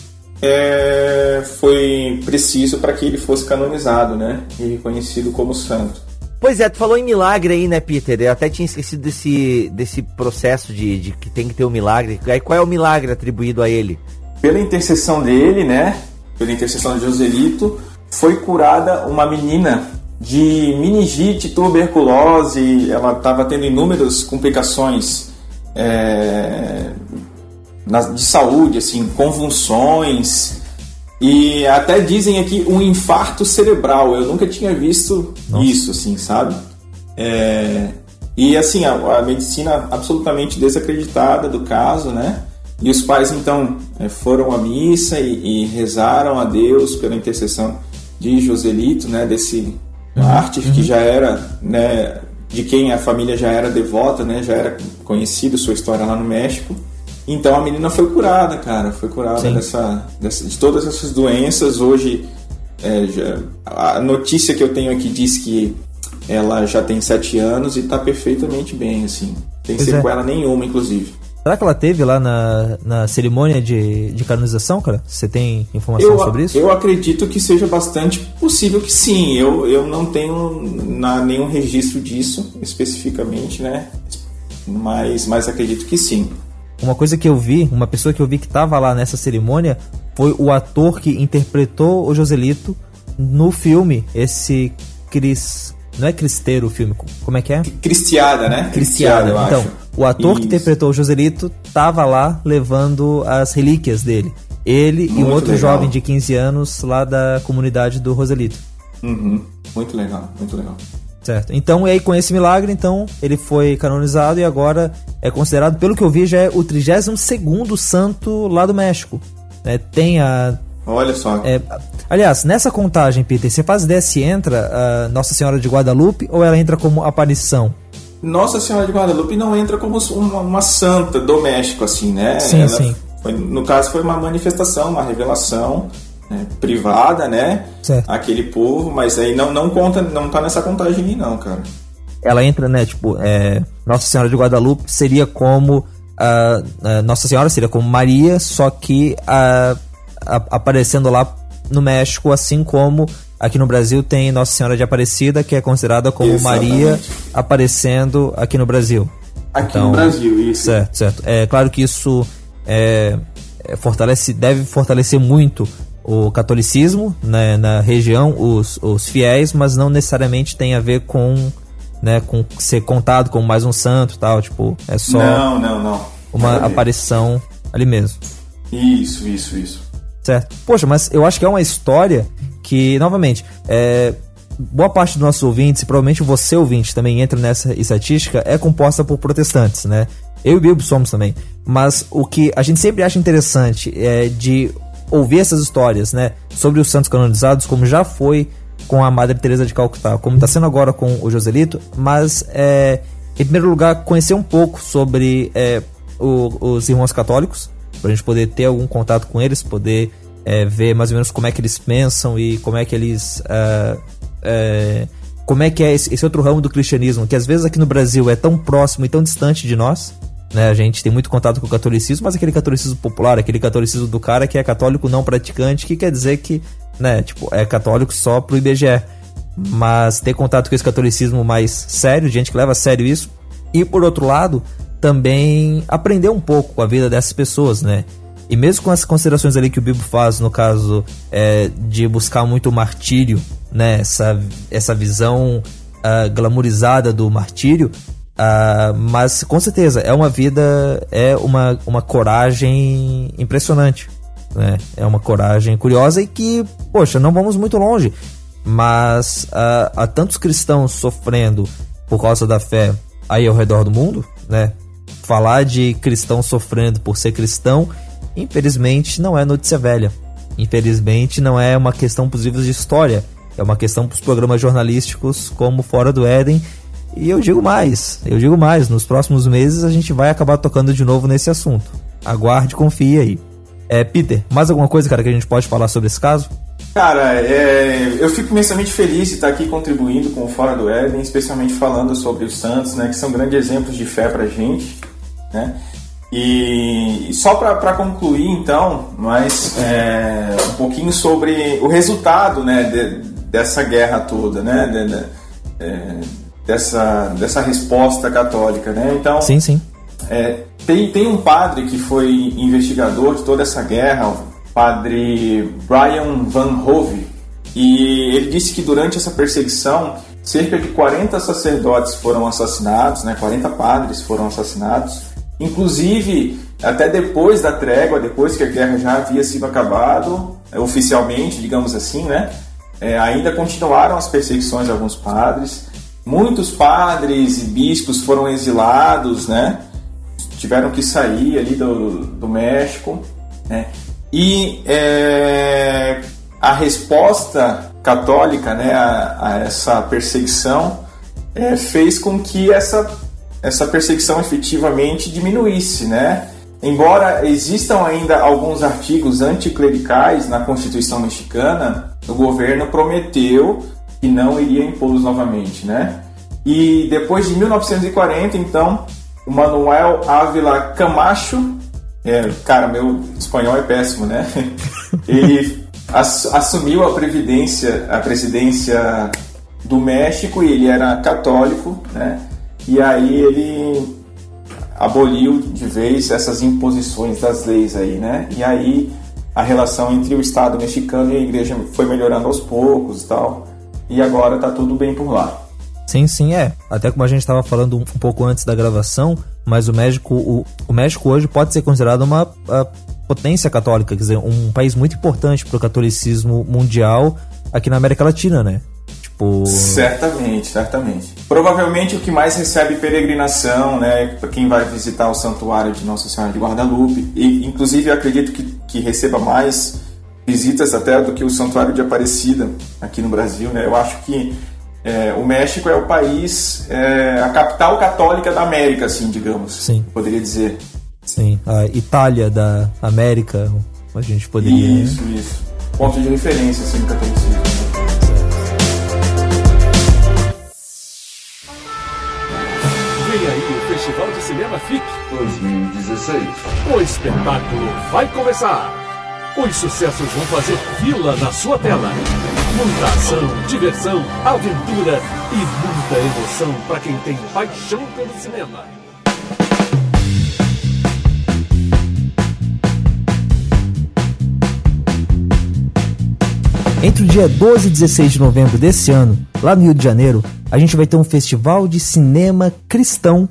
é, foi preciso para que ele fosse canonizado, né? E reconhecido como santo. Pois é, tu falou em milagre aí, né, Peter? Eu até tinha esquecido desse, desse processo de, de que tem que ter um milagre. Aí qual é o milagre atribuído a ele? Pela intercessão dele, né? Pela intercessão de Joselito, foi curada uma menina de meningite, tuberculose, ela estava tendo inúmeras complicações é, de saúde, assim, convulsões e até dizem aqui um infarto cerebral. Eu nunca tinha visto Nossa. isso, assim, sabe? É, e assim, a, a, medicina absolutamente desacreditada do caso, né? E os pais então é, foram à missa e, e rezaram a Deus pela intercessão de Joselito, né? Desse Mártir, uhum. que já era, né, de quem a família já era devota, né, já era conhecido sua história lá no México. Então a menina foi curada, cara, foi curada dessa, dessa, de todas essas doenças. Hoje, é, já, a notícia que eu tenho aqui diz que ela já tem sete anos e está perfeitamente bem, assim. Tem pois é. sequela é. nenhuma, inclusive. Será que ela teve lá na, na cerimônia de, de canonização, cara? Você tem informação eu, sobre isso? Eu acredito que seja bastante possível que sim. Eu, eu não tenho na, nenhum registro disso especificamente, né? Mas, mas acredito que sim. Uma coisa que eu vi, uma pessoa que eu vi que estava lá nessa cerimônia foi o ator que interpretou o Joselito no filme, esse Cris. Não é Cristeiro o filme, como é que é? Cristiada, né? Cristiada, Cristiada então. Acho. O ator Isso. que interpretou o Joselito estava lá levando as relíquias dele. Ele Muito e um outro legal. jovem de 15 anos lá da comunidade do Roselito. Uhum. Muito legal, muito legal. Certo. Então, e aí com esse milagre, então, ele foi canonizado e agora é considerado, pelo que eu vi, já é o 32 santo lá do México. É, tem a. Olha só. É, aliás, nessa contagem, Peter, você faz ideia se entra a Nossa Senhora de Guadalupe ou ela entra como aparição? Nossa Senhora de Guadalupe não entra como uma, uma santa do México, assim, né? Sim, ela sim. Foi, no caso, foi uma manifestação, uma revelação né, privada, né? Certo. Aquele povo, mas aí não, não conta, não tá nessa contagem aí, não, cara. Ela entra, né? Tipo, é, Nossa Senhora de Guadalupe seria como. Uh, Nossa Senhora seria como Maria, só que uh, aparecendo lá no México, assim como aqui no Brasil tem Nossa Senhora de Aparecida, que é considerada como Exatamente. Maria aparecendo aqui no Brasil. Aqui então, no Brasil, isso. Certo, certo. É claro que isso é, é, fortalece, deve fortalecer muito o catolicismo né, na região, os, os fiéis, mas não necessariamente tem a ver com, né, com ser contado como mais um santo tal. Tipo, é só não, não, não. uma aparição ali mesmo. Isso, isso, isso. Certo. Poxa, mas eu acho que é uma história que, novamente, é, boa parte dos nossos ouvintes, e provavelmente você ouvinte também entra nessa estatística, é composta por protestantes, né? Eu e Bilbo somos também. Mas o que a gente sempre acha interessante é de ouvir essas histórias, né? Sobre os santos canonizados, como já foi com a Madre Teresa de Calcutá, como está sendo agora com o Joselito, mas é, em primeiro lugar conhecer um pouco sobre é, o, os irmãos católicos, para a gente poder ter algum contato com eles, poder é, ver mais ou menos como é que eles pensam e como é que eles. Uh, é, como é que é esse, esse, outro ramo do cristianismo, que às vezes aqui no Brasil é tão próximo e tão distante de nós. Né? A gente tem muito contato com o catolicismo, mas aquele catolicismo popular, aquele catolicismo do cara que é católico não praticante, que quer dizer que né, tipo, é católico só pro IBGE. Mas ter contato com esse catolicismo mais sério, gente que leva a sério isso. E por outro lado, também aprender um pouco com a vida dessas pessoas, né? E mesmo com as considerações ali que o Bibo faz, no caso é, de buscar muito o martírio, né? Essa, essa visão uh, glamourizada do martírio, uh, mas com certeza é uma vida, é uma, uma coragem impressionante. Né? É uma coragem curiosa e que, poxa, não vamos muito longe. Mas uh, há tantos cristãos sofrendo por causa da fé aí ao redor do mundo, né? Falar de cristão sofrendo por ser cristão infelizmente não é notícia velha. Infelizmente não é uma questão para os livros de história, é uma questão para os programas jornalísticos como Fora do Éden. E eu digo mais, eu digo mais, nos próximos meses a gente vai acabar tocando de novo nesse assunto. Aguarde, confie aí. É, Peter, mais alguma coisa, cara, que a gente pode falar sobre esse caso? Cara, é, eu fico imensamente feliz de estar aqui contribuindo com o Fora do Éden, especialmente falando sobre os Santos, né, que são grandes exemplos de fé pra gente, né? E só para concluir, então, mas é, um pouquinho sobre o resultado né, de, dessa guerra toda, né, de, de, é, dessa, dessa resposta católica. Né? Então, sim, sim. É, tem, tem um padre que foi investigador de toda essa guerra, o padre Brian Van Hove, e ele disse que durante essa perseguição cerca de 40 sacerdotes foram assassinados, né, 40 padres foram assassinados Inclusive, até depois da trégua, depois que a guerra já havia sido acabado, é, oficialmente, digamos assim, né? É, ainda continuaram as perseguições a alguns padres. Muitos padres e bispos foram exilados, né? Tiveram que sair ali do, do México, né? E é, a resposta católica, né, a, a essa perseguição é, fez com que essa essa perseguição efetivamente diminuísse, né? Embora existam ainda alguns artigos anticlericais na Constituição mexicana, o governo prometeu que não iria impô-los novamente, né? E depois de 1940, então, o Manuel Ávila Camacho, é, cara, meu espanhol é péssimo, né? Ele assumiu a previdência, a presidência do México e ele era católico, né? E aí ele aboliu de vez essas imposições das leis aí, né? E aí a relação entre o Estado mexicano e a igreja foi melhorando aos poucos e tal. E agora tá tudo bem por lá. Sim, sim, é. Até como a gente estava falando um, pouco antes da gravação, mas o México, o, o México hoje pode ser considerado uma potência católica, quer dizer, um país muito importante para o catolicismo mundial aqui na América Latina, né? Por... Certamente, certamente. Provavelmente o que mais recebe peregrinação, né, para quem vai visitar o santuário de Nossa Senhora de Guadalupe, e inclusive eu acredito que, que receba mais visitas até do que o santuário de Aparecida aqui no Brasil, né? Eu acho que é, o México é o país, é, a capital católica da América, assim, digamos. Sim. Poderia dizer. Sim, a Itália da América, a gente poderia. Isso, isso. Ponto de referência, assim, no catolicismo. Cinema FIC 2016. O espetáculo vai começar. Os sucessos vão fazer fila na sua tela. Muita ação, diversão, aventura e muita emoção para quem tem paixão pelo cinema. Entre o dia 12 e 16 de novembro desse ano, lá no Rio de Janeiro, a gente vai ter um festival de cinema cristão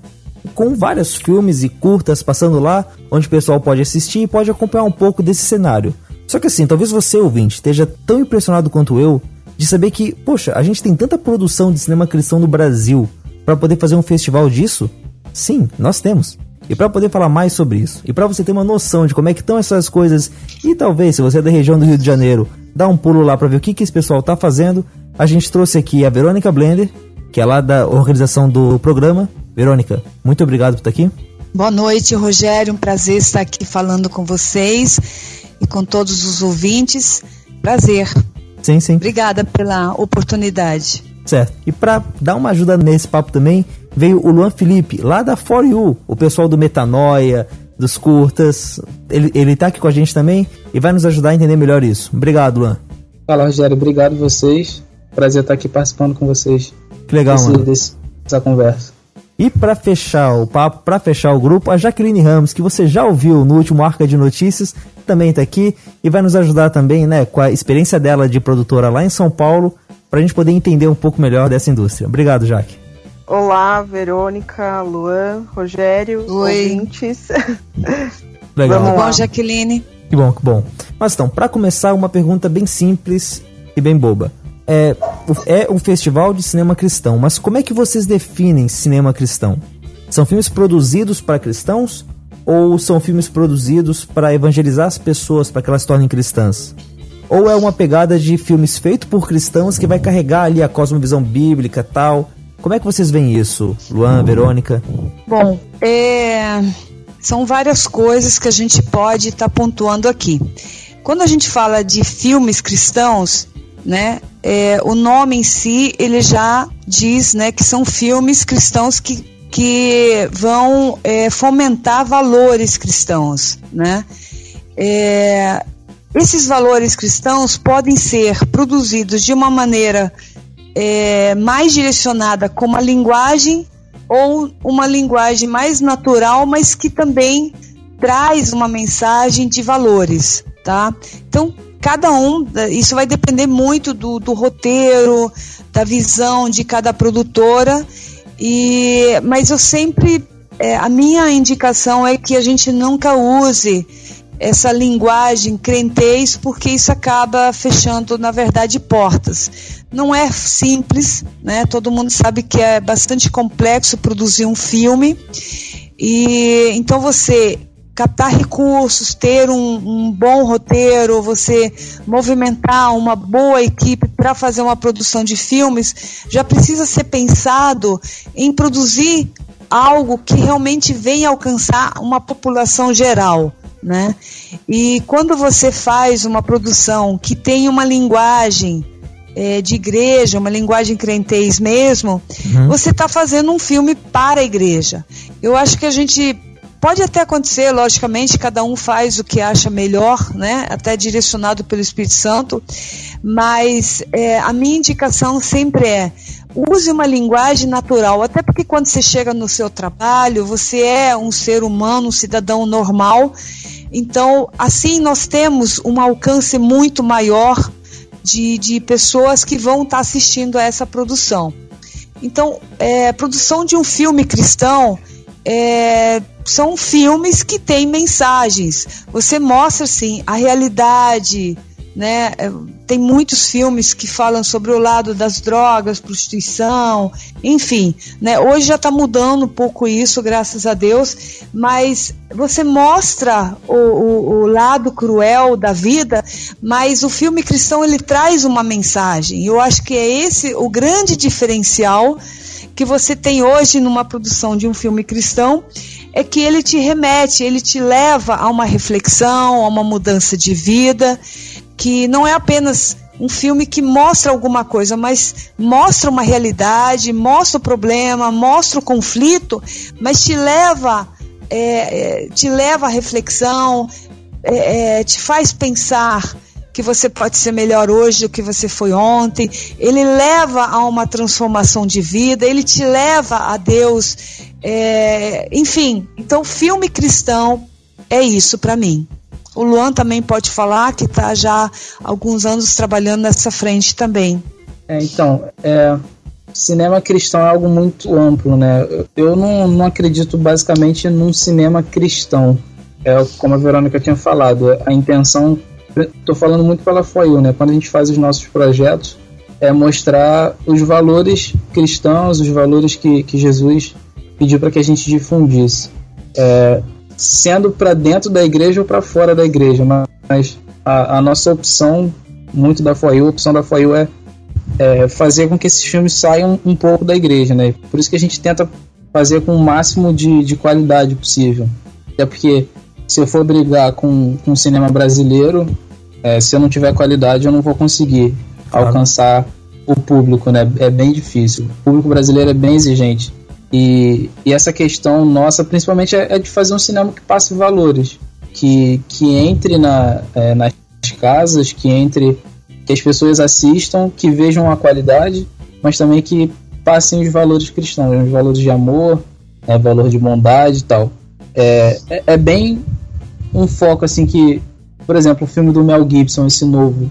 com vários filmes e curtas passando lá, onde o pessoal pode assistir e pode acompanhar um pouco desse cenário. Só que assim, talvez você, ouvinte, esteja tão impressionado quanto eu de saber que, poxa, a gente tem tanta produção de cinema cristão no Brasil para poder fazer um festival disso? Sim, nós temos. E para poder falar mais sobre isso, e para você ter uma noção de como é que estão essas coisas, e talvez se você é da região do Rio de Janeiro, dá um pulo lá para ver o que, que esse pessoal tá fazendo, a gente trouxe aqui a Verônica Blender, que é lá da organização do programa. Verônica, muito obrigado por estar aqui. Boa noite, Rogério. Um prazer estar aqui falando com vocês e com todos os ouvintes. Prazer. Sim, sim. Obrigada pela oportunidade. Certo. E para dar uma ajuda nesse papo também, veio o Luan Felipe, lá da For You, o pessoal do Metanoia, dos curtas. Ele, ele tá aqui com a gente também e vai nos ajudar a entender melhor isso. Obrigado, Luan. Fala, Rogério. Obrigado vocês. Prazer estar aqui participando com vocês. Que legal, desse, mano. Desse, dessa conversa. E para fechar o papo, para fechar o grupo, a Jaqueline Ramos, que você já ouviu no último Arca de Notícias, também está aqui e vai nos ajudar também, né, com a experiência dela de produtora lá em São Paulo, para a gente poder entender um pouco melhor dessa indústria. Obrigado, Jaque. Olá, Verônica, Luan, Rogério, Oi. ouvintes. Legal. Tudo bom, Jaqueline? Que bom, que bom. Mas então, para começar, uma pergunta bem simples e bem boba. É, é um festival de cinema cristão, mas como é que vocês definem cinema cristão? São filmes produzidos para cristãos ou são filmes produzidos para evangelizar as pessoas para que elas se tornem cristãs? Ou é uma pegada de filmes feitos por cristãos que vai carregar ali a cosmovisão bíblica tal? Como é que vocês veem isso, Luan, Verônica? Bom, é, são várias coisas que a gente pode estar tá pontuando aqui. Quando a gente fala de filmes cristãos, né, é, o nome em si ele já diz, né, que são filmes cristãos que, que vão é, fomentar valores cristãos, né? É, esses valores cristãos podem ser produzidos de uma maneira é, mais direcionada com uma linguagem ou uma linguagem mais natural, mas que também traz uma mensagem de valores, tá? Então, cada um, isso vai depender muito do, do roteiro, da visão de cada produtora, e, mas eu sempre, é, a minha indicação é que a gente nunca use essa linguagem crentez, porque isso acaba fechando, na verdade, portas. Não é simples, né? Todo mundo sabe que é bastante complexo produzir um filme. E então você captar recursos, ter um, um bom roteiro, você movimentar uma boa equipe para fazer uma produção de filmes, já precisa ser pensado em produzir algo que realmente venha alcançar uma população geral né? E quando você faz uma produção que tem uma linguagem é, de igreja, uma linguagem crentez mesmo, uhum. você está fazendo um filme para a igreja. Eu acho que a gente pode até acontecer, logicamente, cada um faz o que acha melhor, né? Até direcionado pelo Espírito Santo, mas é, a minha indicação sempre é use uma linguagem natural, até porque quando você chega no seu trabalho, você é um ser humano, um cidadão normal. Então, assim nós temos um alcance muito maior de, de pessoas que vão estar assistindo a essa produção. Então, é, produção de um filme cristão é, são filmes que têm mensagens. Você mostra assim a realidade, né? tem muitos filmes que falam sobre o lado das drogas, prostituição, enfim, né? Hoje já está mudando um pouco isso, graças a Deus, mas você mostra o, o, o, lado cruel da vida, mas o filme cristão ele traz uma mensagem. Eu acho que é esse o grande diferencial que você tem hoje numa produção de um filme cristão é que ele te remete, ele te leva a uma reflexão, a uma mudança de vida, que não é apenas um filme que mostra alguma coisa, mas mostra uma realidade, mostra o problema, mostra o conflito, mas te leva, é, é, te leva à reflexão, é, é te faz pensar que você pode ser melhor hoje do que você foi ontem. Ele leva a uma transformação de vida, ele te leva a Deus. É, enfim, então filme cristão é isso para mim. O Luan também pode falar que está já há alguns anos trabalhando nessa frente também. É, então, é, cinema cristão é algo muito amplo, né? Eu não, não acredito basicamente num cinema cristão. É como a Verônica tinha falado, a intenção Estou falando muito pela FOIU, né? Quando a gente faz os nossos projetos, é mostrar os valores cristãos, os valores que, que Jesus pediu para que a gente difundisse. É, sendo para dentro da igreja ou para fora da igreja, mas a, a, nossa opção, muito da FOIU, a opção da FOIU é, é fazer com que esses filmes saiam um pouco da igreja, né? Por isso que a gente tenta fazer com o máximo de, de qualidade possível. Até porque se eu for brigar com, com o cinema brasileiro, é, se eu não tiver qualidade, eu não vou conseguir claro. alcançar o público, né? É bem difícil. O público brasileiro é bem exigente. E, e essa questão nossa, principalmente, é, é de fazer um cinema que passe valores, que, que entre na, é, nas casas, que entre, que as pessoas assistam, que vejam a qualidade, mas também que passem os valores cristãos, os valores de amor, né, valor de bondade e tal. É, é, é bem um foco assim que, por exemplo, o filme do Mel Gibson, esse novo,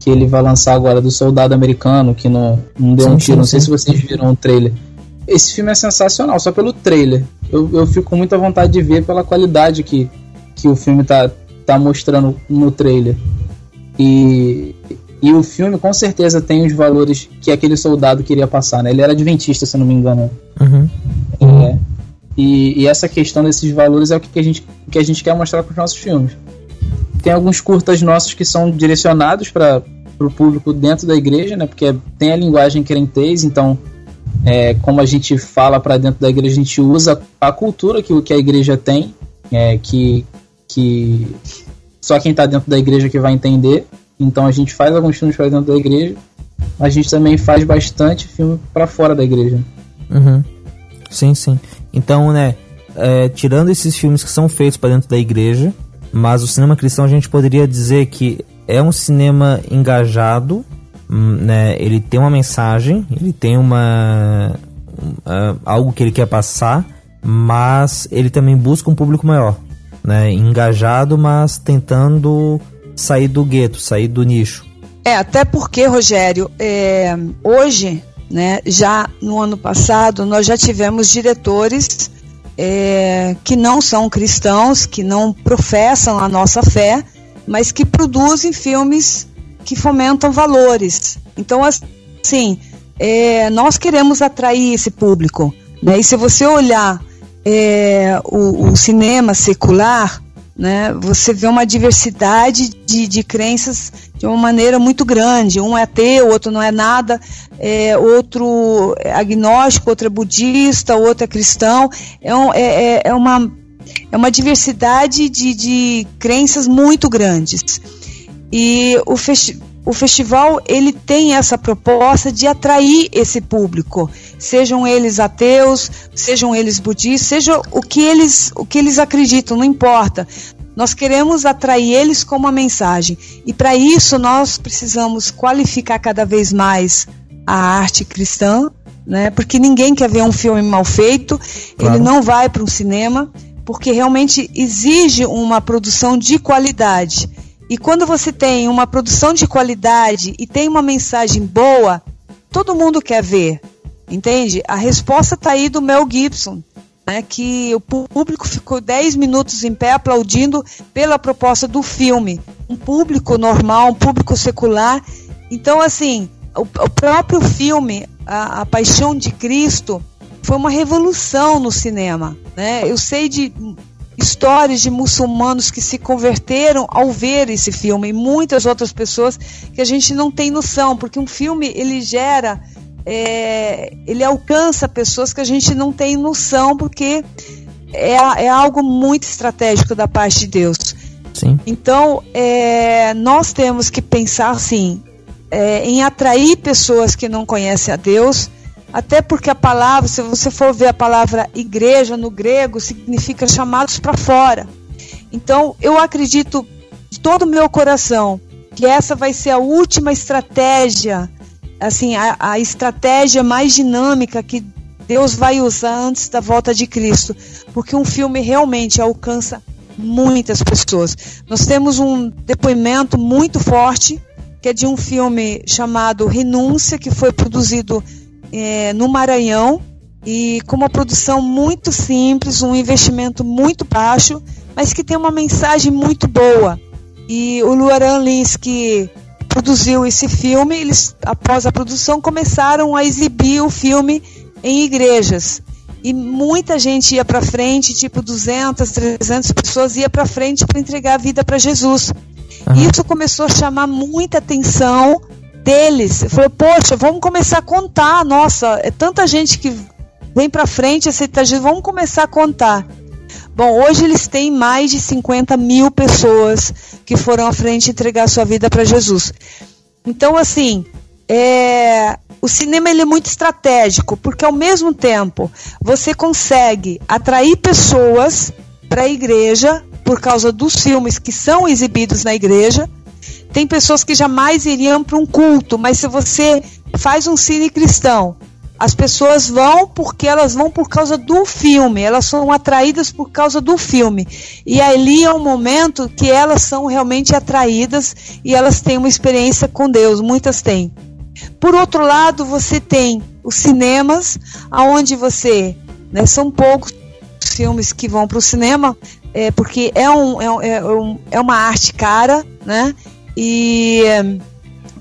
que ele vai lançar agora do Soldado Americano, que não, não deu sim, um tiro, sim, não sei sim. se vocês viram o trailer. Esse filme é sensacional, só pelo trailer. Eu, eu fico com muita vontade de ver pela qualidade que, que o filme tá, tá mostrando no trailer. E, e o filme com certeza tem os valores que aquele soldado queria passar, né? Ele era adventista, se não me engano. Uhum. É, e, e, essa questão desses valores é o que a gente, que a gente quer mostrar com os nossos filmes. Tem alguns curtas nossos que são direcionados para o público dentro da igreja, né? Porque tem a linguagem crentez, então, é, como a gente fala para dentro da igreja, a gente usa a cultura que, que a igreja tem, é, que, que só quem está dentro da igreja que vai entender. Então a gente faz alguns filmes para dentro da igreja, a gente também faz bastante filme para fora da igreja. Uhum. Sim, sim. Então, né, é, tirando esses filmes que são feitos para dentro da igreja, mas o cinema cristão a gente poderia dizer que é um cinema engajado, hum, né? Ele tem uma mensagem, ele tem uma uh, algo que ele quer passar, mas ele também busca um público maior, né? Engajado, mas tentando sair do gueto, sair do nicho. É, até porque, Rogério, é, hoje né? Já no ano passado, nós já tivemos diretores é, que não são cristãos, que não professam a nossa fé, mas que produzem filmes que fomentam valores. Então, assim, é, nós queremos atrair esse público. Né? E se você olhar é, o, o, cinema secular, né, você vê uma diversidade de, de crenças de uma maneira muito grande. Um é ateu, outro não é nada, é, outro é agnóstico, outro é budista, outro é cristão. É, um, é, é, é uma, é uma diversidade de, de crenças muito grandes. E o, festi o festival ele tem essa proposta de atrair esse público, sejam eles ateus, sejam eles budistas, seja o que eles, o que eles acreditam, não importa. Nós queremos atrair eles com uma mensagem. E para isso nós precisamos qualificar cada vez mais a arte cristã, né? Porque ninguém quer ver um filme mal feito, claro. ele não vai para um cinema, porque realmente exige uma produção de qualidade. E quando você tem uma produção de qualidade e tem uma mensagem boa, todo mundo quer ver. Entende? A resposta está aí do Mel Gibson. né, que o público ficou 10 minutos em pé aplaudindo pela proposta do filme. Um público normal, um público secular. Então, assim, o, o próprio filme, a, a, Paixão de Cristo, foi uma revolução no cinema. Né? Eu sei de histórias de muçulmanos que se converteram ao ver esse filme e muitas outras pessoas que a gente não tem noção, porque um filme ele gera é, ele alcança pessoas que a gente não tem noção, porque é, é algo muito estratégico da parte de Deus. Sim. Então, é, nós temos que pensar assim, é, em atrair pessoas que não conhecem a Deus, até porque a palavra, se você for ver a palavra igreja no grego, significa chamados para fora. Então, eu acredito de todo o meu coração que essa vai ser a última estratégia assim, a, a estratégia mais dinâmica que Deus vai usar antes da volta de Cristo, porque um filme realmente alcança muitas pessoas. Nós temos um depoimento muito forte, que é de um filme chamado Renúncia, que foi produzido é, no Maranhão, e com uma produção muito simples, um investimento muito baixo, mas que tem uma mensagem muito boa. E o Luaran Lins, que produziu esse filme, eles, após a produção, começaram a exibir o filme em igrejas. E muita gente ia para frente, tipo 200, 300 pessoas ia para frente para entregar a vida para Jesus. Uhum. Isso começou a chamar muita atenção deles. Falou, poxa, vamos começar a contar. Nossa, é tanta gente que vem para frente, aceita Jesus, vamos começar a contar. Bom, hoje eles têm mais de 50 mil pessoas que foram à frente entregar sua vida para Jesus. Então, assim, é, o cinema ele é muito estratégico, porque ao mesmo tempo você consegue atrair pessoas para a igreja por causa dos filmes que são exibidos na igreja. Tem pessoas que jamais iriam para um culto, mas se você faz um cine cristão as pessoas vão porque elas vão por causa do filme, elas são atraídas por causa do filme. E ali é um momento que elas são realmente atraídas e elas têm uma experiência com Deus, muitas têm. Por outro lado, você tem os cinemas, aonde você, né, são poucos filmes que vão para o cinema, é, porque é, um, é, é, um, é uma arte cara, né? E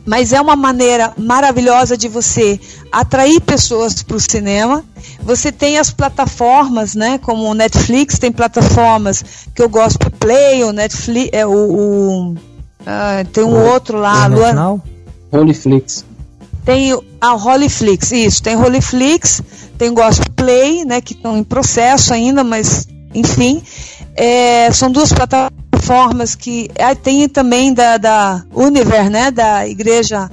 mas é uma maneira maravilhosa de você atrair pessoas para o cinema. Você tem as plataformas, né, como o Netflix, tem plataformas que eu gosto de Play, o Netflix, é o, o ah, tem um o, outro lá, Luan. Holyflix. Tem a Holyflix, isso, tem Holyflix, tem Gospel Play, né, que estão em processo ainda, mas enfim, é, são duas plataformas plataformas que ah, tem também da, da Univer, né, da igreja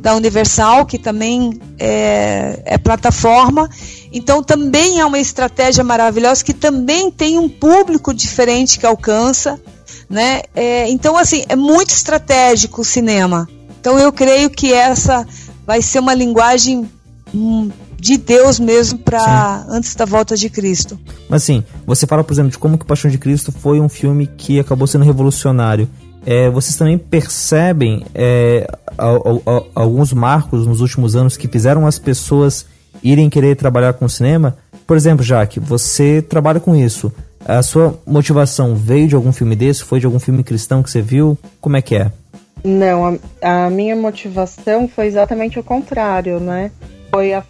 da Universal, que também é, é, plataforma. Então também é uma estratégia maravilhosa que também tem um público diferente que alcança, né? É, então assim é muito estratégico o cinema. Então eu creio que essa vai ser uma linguagem hum, de Deus mesmo para antes da volta de Cristo. Mas assim, você fala, por exemplo, de como que Paixão de Cristo foi um filme que acabou sendo revolucionário. É, vocês também percebem é, alguns marcos nos últimos anos que fizeram as pessoas irem querer trabalhar com cinema? Por exemplo, Jaque, você trabalha com isso. A sua motivação veio de algum filme desse? Foi de algum filme cristão que você viu? Como é que é? Não, a, a minha motivação foi exatamente o contrário, né? Foi a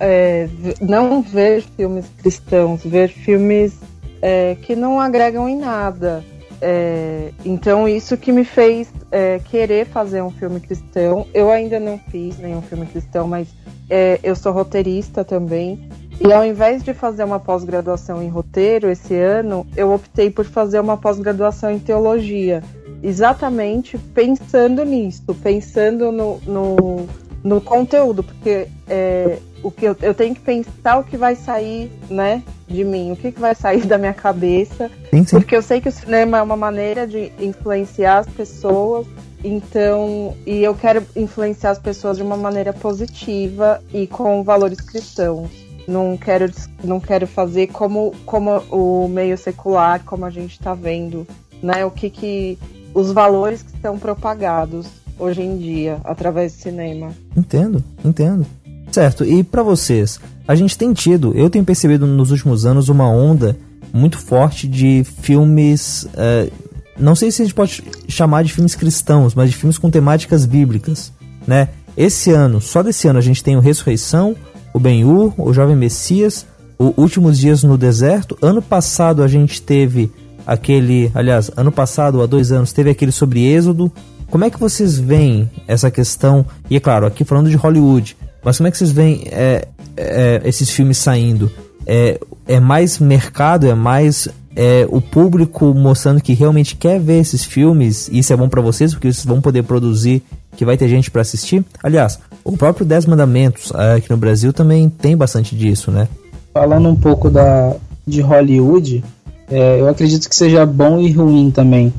é, não ver filmes cristãos, ver filmes é, que não agregam em nada. É, então isso que me fez é, querer fazer um filme cristão. Eu ainda não fiz nenhum filme cristão, mas é, eu sou roteirista também. E ao invés de fazer uma pós-graduação em roteiro esse ano, eu optei por fazer uma pós-graduação em teologia. Exatamente pensando nisso, pensando no, no no conteúdo, porque é, o que eu, eu, tenho que pensar o que vai sair, né, de mim, o que, que vai sair da minha cabeça, sim, sim. porque eu sei que o cinema é uma maneira de influenciar as pessoas, então, e eu quero influenciar as pessoas de uma maneira positiva e com valores cristãos. Não quero, não quero fazer como, como o meio secular, como a gente está vendo, né? O que que os valores que são propagados hoje em dia através do cinema. Entendo, entendo. Certo, e para vocês, a gente tem tido, eu tenho percebido nos últimos anos uma onda muito forte de filmes. É, não sei se a gente pode chamar de filmes cristãos, mas de filmes com temáticas bíblicas, né? Esse ano, só desse ano, a gente tem o Ressurreição, o Ben-Hur, o Jovem Messias, o Últimos Dias no Deserto. Ano passado a gente teve aquele, aliás, ano passado, há dois anos, teve aquele sobre Êxodo. Como é que vocês veem essa questão? E é claro, aqui falando de Hollywood, mas como é que vocês veem é, é, esses filmes saindo? É, é mais mercado, é mais é, o público mostrando que realmente quer ver esses filmes, e isso é bom para vocês, porque vocês vão poder produzir, que vai ter gente para assistir. Aliás, o próprio Dez Mandamentos é, aqui no Brasil também tem bastante disso, né? Falando um pouco da, de Hollywood, é, eu acredito que seja bom e ruim também.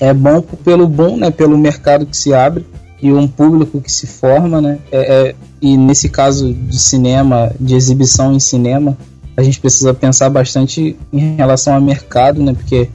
É bom pelo bom, né, pelo mercado que se abre e um público que se forma, né? É, é, e nesse caso de cinema, de exibição em cinema, a gente precisa pensar bastante em relação ao mercado, né? Porque,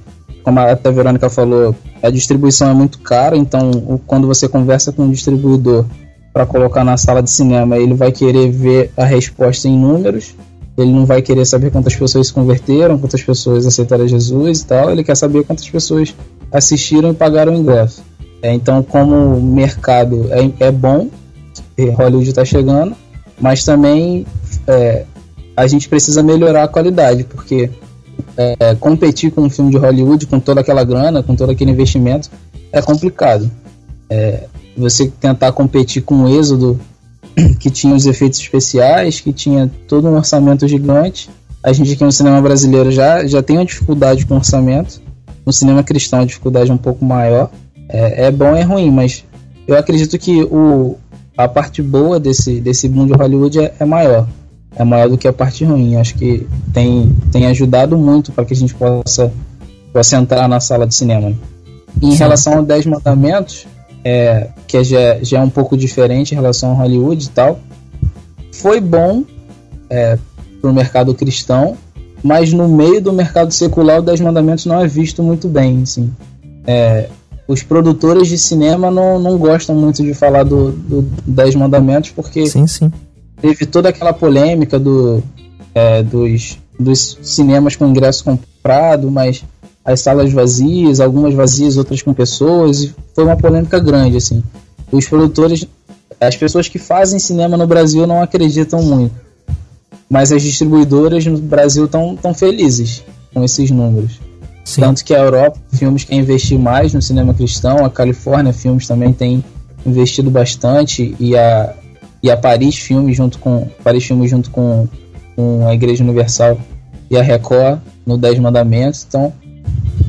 como a até a Verônica falou, a distribuição é muito cara, então quando você conversa com um distribuidor para colocar na sala de cinema, ele vai querer ver a resposta em números, ele não vai querer saber quantas pessoas se converteram, quantas pessoas aceitaram Jesus e tal, ele quer saber quantas pessoas assistiram e pagaram o ingresso. É, então, como mercado é, é bom, Hollywood está chegando, mas também é, a gente precisa melhorar a qualidade, porque é, competir com um filme de Hollywood, com toda aquela grana, com todo aquele investimento, é complicado. É, você tentar competir com o Êxodo, que tinha os efeitos especiais, que tinha todo um orçamento gigante. A gente aqui no cinema brasileiro já, já tem uma dificuldade com orçamento. No cinema cristão a dificuldade é um pouco maior. É, é bom e é ruim, mas eu acredito que o, a parte boa desse, desse mundo de Hollywood é, é maior é maior do que a parte ruim. Acho que tem, tem ajudado muito para que a gente possa, possa entrar na sala de cinema. Em Sim. relação aos 10 mandamentos, é, que já, já é um pouco diferente em relação ao Hollywood e tal, foi bom é, para o mercado cristão, mas no meio do mercado secular o 10 mandamentos não é visto muito bem. Assim. É, os produtores de cinema não, não gostam muito de falar do, do 10 mandamentos porque sim, sim teve toda aquela polêmica do, é, dos, dos cinemas com ingresso comprado, mas as salas vazias, algumas vazias, outras com pessoas, e foi uma polêmica grande, assim. Os produtores, as pessoas que fazem cinema no Brasil não acreditam muito, mas as distribuidoras no Brasil estão tão felizes com esses números. Sim. Tanto que a Europa, filmes quer investir mais no cinema cristão, a Califórnia, filmes também tem investido bastante, e a, e a Paris Filmes junto com Paris Filmes junto com, com a Igreja Universal e a Record no Dez Mandamentos. Então,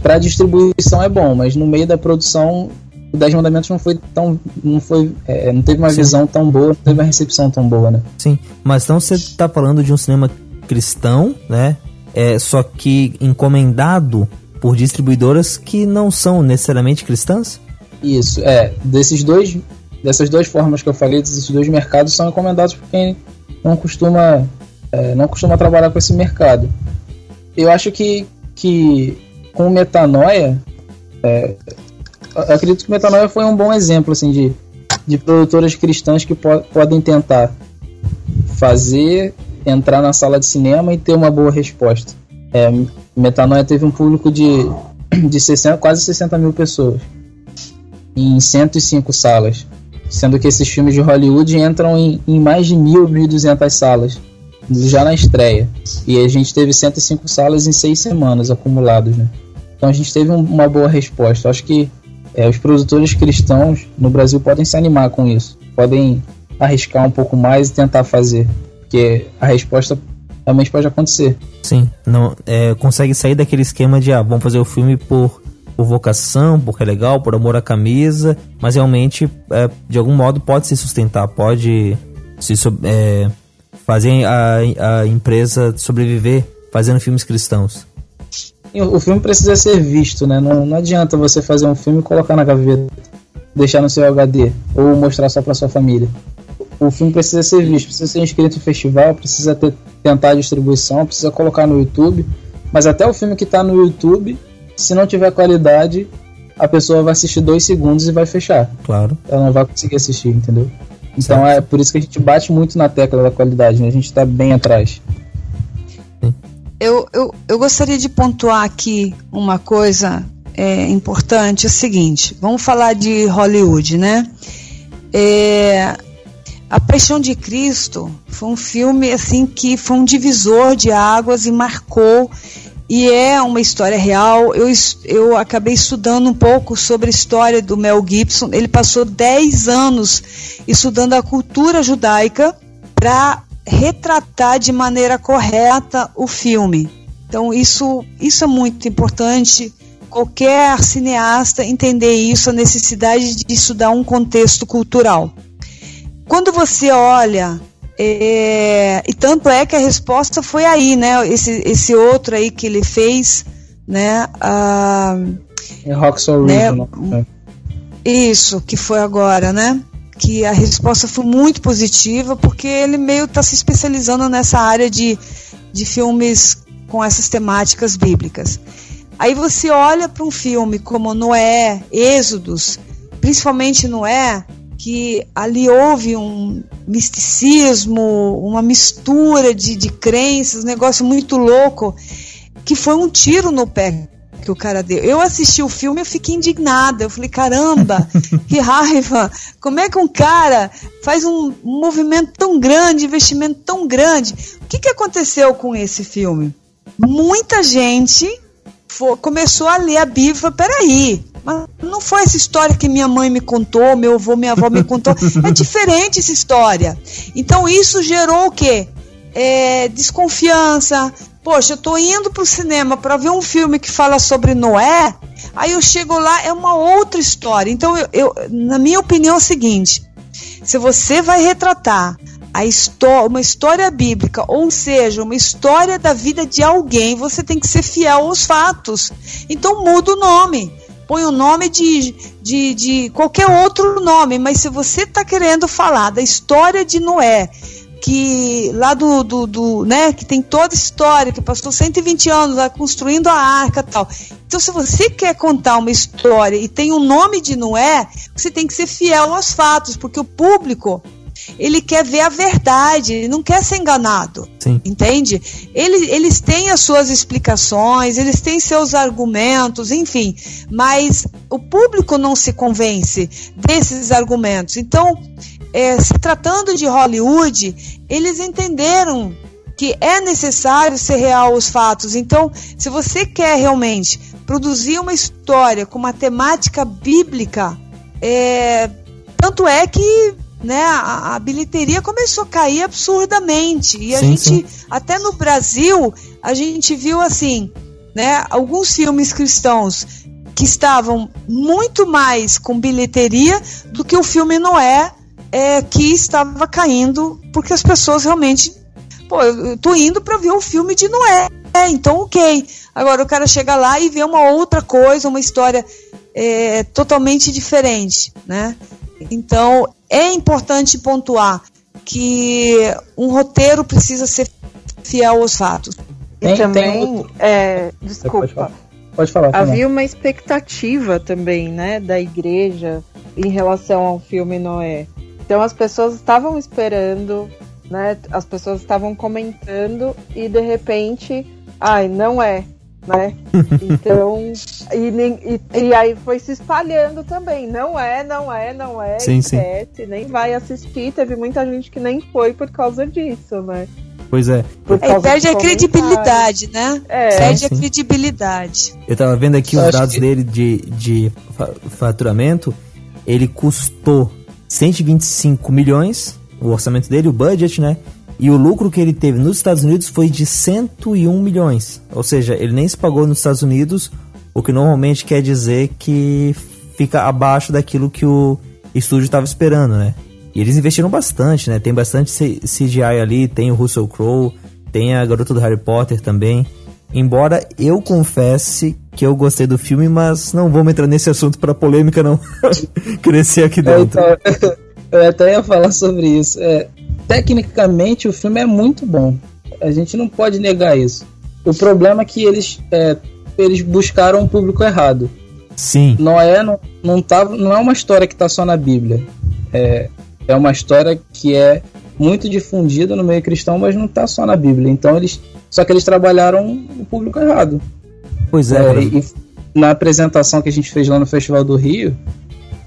para distribuição é bom, mas no meio da produção o Dez Mandamentos não foi tão não foi é, não teve uma Sim. visão tão boa, não teve uma recepção tão boa, né? Sim, mas então você está falando de um cinema cristão, né? É, só que encomendado por distribuidoras que não são necessariamente cristãs? Isso, é. Desses dois dessas duas formas que eu falei, desses dois mercados, são recomendados por quem não costuma, é, não costuma trabalhar com esse mercado. Eu acho que, que com o Metanoia, é, eu acredito que Metanoia foi um bom exemplo assim, de, de produtoras cristãs que po podem tentar fazer, entrar na sala de cinema e ter uma boa resposta. É, Metanoia teve um público de, de 60, quase 60 mil pessoas em 105 salas sendo que esses filmes de Hollywood entram em, em mais de mil, mil duzentas salas já na estreia. E a gente teve 105 salas em seis semanas acumulados, né? Então a gente teve um, uma boa resposta. Acho que é, os produtores cristãos no Brasil podem se animar com isso, podem arriscar um pouco mais e tentar fazer, porque a resposta realmente pode acontecer. Sim, não é, consegue sair daquele esquema de ah, vamos fazer o filme por por vocação, porque é legal, por amor à camisa, mas realmente, é, de algum modo, pode se sustentar, pode se é, fazer a, a empresa sobreviver fazendo filmes cristãos. O filme precisa ser visto, né? Não, não adianta você fazer um filme e colocar na gaveta, deixar no seu HD ou mostrar só para sua família. O filme precisa ser visto, precisa ser inscrito em festival, precisa ter, tentar a distribuição, precisa colocar no YouTube. Mas até o filme que está no YouTube se não tiver qualidade, a pessoa vai assistir dois segundos e vai fechar. Claro. Ela não vai conseguir assistir, entendeu? Então é por isso que a gente bate muito na tecla da qualidade, né? A gente está bem atrás. Eu, eu, eu gostaria de pontuar aqui uma coisa é, importante, é o seguinte, vamos falar de Hollywood, né? É, a Paixão de Cristo foi um filme assim que foi um divisor de águas e marcou e é uma história real. Eu, eu acabei estudando um pouco sobre a história do Mel Gibson. Ele passou 10 anos estudando a cultura judaica para retratar de maneira correta o filme. Então isso, isso é muito importante. Qualquer cineasta entender isso, a necessidade de estudar um contexto cultural. Quando você olha é, e tanto é que a resposta foi aí, né? Esse, esse outro aí que ele fez, né? A, é Rock's Original. Né? Isso, que foi agora, né? Que a resposta foi muito positiva, porque ele meio está se especializando nessa área de, de filmes com essas temáticas bíblicas. Aí você olha para um filme como Noé, Êxodos, principalmente Noé, que ali houve um misticismo, uma mistura de, de crenças, um negócio muito louco, que foi um tiro no pé que o cara deu. Eu assisti o filme e fiquei indignada. Eu falei, caramba, que raiva! Como é que um cara faz um, movimento tão grande, investimento tão grande? O que, que aconteceu com esse filme? Muita gente for, começou a ler a Bíblia falou, peraí, mas não foi essa história que minha mãe me contou, meu avô, minha avó me contou. É diferente essa história. Então isso gerou o quê? É, desconfiança. Poxa, eu tô indo pro cinema para ver um filme que fala sobre Noé, aí eu chego lá, é uma outra história. Então, eu, eu na minha opinião, é o seguinte: se você vai retratar a história, uma história bíblica, ou seja, uma história da vida de alguém, você tem que ser fiel aos fatos. Então muda o nome põe o nome de, de, de qualquer outro nome, mas se você está querendo falar da história de Noé, que lá do, do, do, né, que tem toda a história, que passou 120 anos lá construindo a arca tal. Então, se você quer contar uma história e tem o um nome de Noé, você tem que ser fiel aos fatos, porque o público ele quer ver a verdade, ele não quer ser enganado. Sim. Entende? Eles, eles têm as suas explicações, eles têm seus argumentos, enfim, mas o público não se convence desses argumentos. Então, é, se tratando de Hollywood, eles entenderam que é necessário ser real os fatos. Então, se você quer realmente produzir uma história com uma temática bíblica, é, tanto é que né, a, a, bilheteria começou a cair absurdamente. E a sim, gente, sim. até no Brasil, a gente viu assim, né, alguns filmes cristãos que estavam muito mais com bilheteria do que o filme Noé, é, que estava caindo, porque as pessoas realmente. Pô, eu tô indo para ver o filme de Noé. É, então, ok. Agora o cara chega lá e vê uma outra coisa, uma história é, totalmente diferente, né? Então, é importante pontuar que um roteiro precisa ser fiel aos fatos. E tem, também, tem... É, desculpa. Pode falar. Pode falar Havia uma expectativa também, né, da igreja em relação ao filme Noé. Então as pessoas estavam esperando, né? As pessoas estavam comentando e de repente, ai, não é né? Então, e, e, e, aí foi se espalhando também. Não é, não é, não é, sim, esquece, sim. nem vai assistir. Teve muita gente que nem foi por causa disso, né? Pois é. é perde a credibilidade, né? É. Perde sim, a credibilidade. Eu tava vendo aqui os dados que... dele de, de faturamento. Ele custou 125 milhões, o orçamento dele, o budget, né? E o lucro que ele teve nos Estados Unidos foi de 101 milhões. Ou seja, ele nem se pagou nos Estados Unidos, o que normalmente quer dizer que fica abaixo daquilo que o estúdio estava esperando, né? E eles investiram bastante, né? Tem bastante CGI ali, tem o Russell Crowe, tem a garota do Harry Potter também. Embora eu confesse que eu gostei do filme, mas não vamos entrar nesse assunto para polêmica não crescer aqui dentro. Então, eu até ia falar sobre isso. É, tecnicamente o filme é muito bom. A gente não pode negar isso. O problema é que eles, é, eles buscaram um público errado. Sim. Noé não, não, tá, não é uma história que está só na Bíblia. É, é uma história que é muito difundida no meio cristão, mas não está só na Bíblia. Então eles, só que eles trabalharam o público errado. Pois é. é e na apresentação que a gente fez lá no Festival do Rio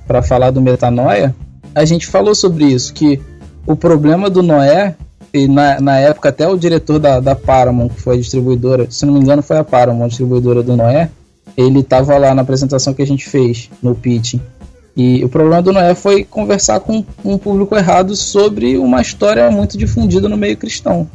para falar do metanoia, a gente falou sobre isso que o problema do Noé e na, na época até o diretor da, da Paramount, que foi a distribuidora, se não me engano foi a Paramount, a distribuidora do Noé, ele estava lá na apresentação que a gente fez no pitching e o problema do Noé foi conversar com um público errado sobre uma história muito difundida no meio cristão.